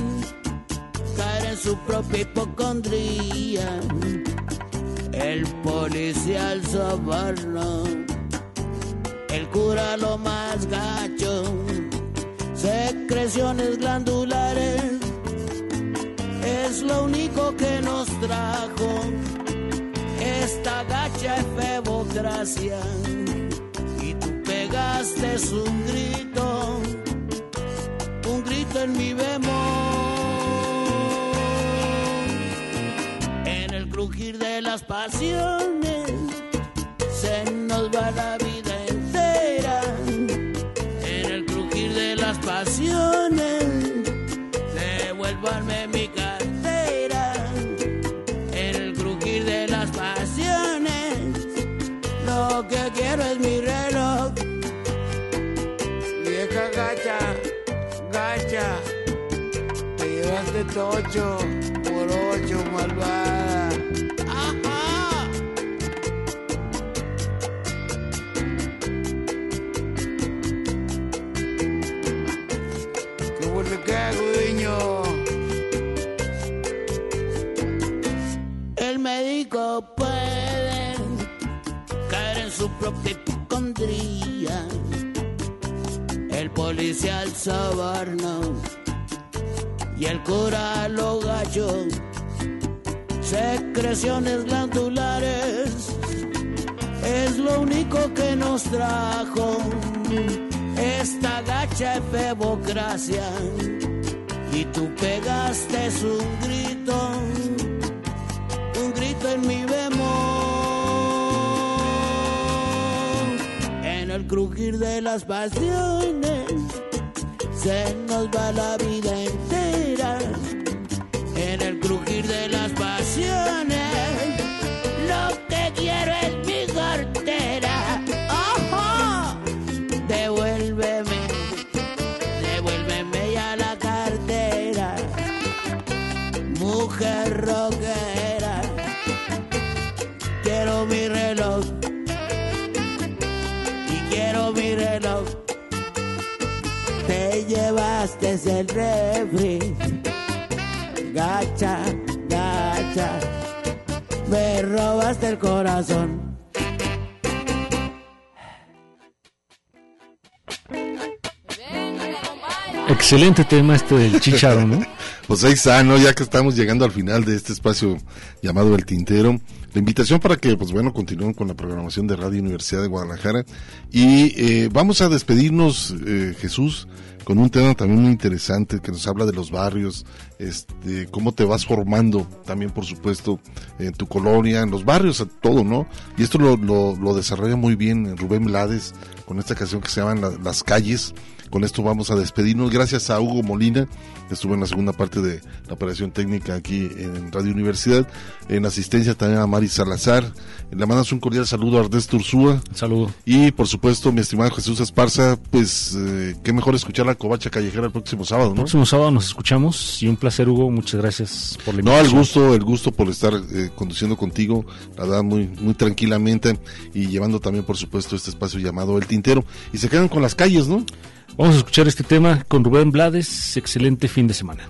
caer en su propia hipocondría, el policía al el cura lo más gacho, secreciones glandulares, es lo único que nos trajo esta gacha efebocracia. Y tú pegaste un grito, un grito en mi bemol, en el crujir de las pasiones, se nos va la vida pasiones, devuélvanme mi cartera, el crujir de las pasiones, lo que quiero es mi reloj. Vieja gacha, gacha, te llevaste tocho por ocho malvada. El policía al y el cura gallo. Secreciones glandulares es lo único que nos trajo esta gacha efebocracia y tú pegaste un grito, crujir de las pasiones, se nos va la vida entera, en el crujir de las pasiones, llevaste el refri, gacha, gacha. Me robaste el corazón. Excelente tema este del chicharo, ¿no? Pues ahí está, ¿no? Ya que estamos llegando al final de este espacio llamado El Tintero, la invitación para que, pues bueno, continúen con la programación de Radio Universidad de Guadalajara. Y eh, vamos a despedirnos, eh, Jesús, con un tema también muy interesante que nos habla de los barrios, este, cómo te vas formando también, por supuesto, en tu colonia, en los barrios, todo, ¿no? Y esto lo, lo, lo desarrolla muy bien Rubén Blades con esta canción que se llama La- Las Calles. Con esto vamos a despedirnos. Gracias a Hugo Molina, que estuvo en la segunda parte de la operación técnica aquí en Radio Universidad. En asistencia también a Mari Salazar. Le mandas un cordial saludo a Ernesto Ursúa. Saludo. Y por supuesto, mi estimado Jesús Esparza, pues eh, qué mejor escuchar la covacha callejera el próximo sábado, El ¿no? próximo sábado nos escuchamos y un placer, Hugo. Muchas gracias por la No, el invitación. gusto, el gusto por estar eh, conduciendo contigo, la verdad, muy, muy tranquilamente y llevando también, por supuesto, este espacio llamado El Tintero. Y se quedan con las calles, ¿no? Vamos a escuchar este tema con Rubén Blades. Excelente fin de semana.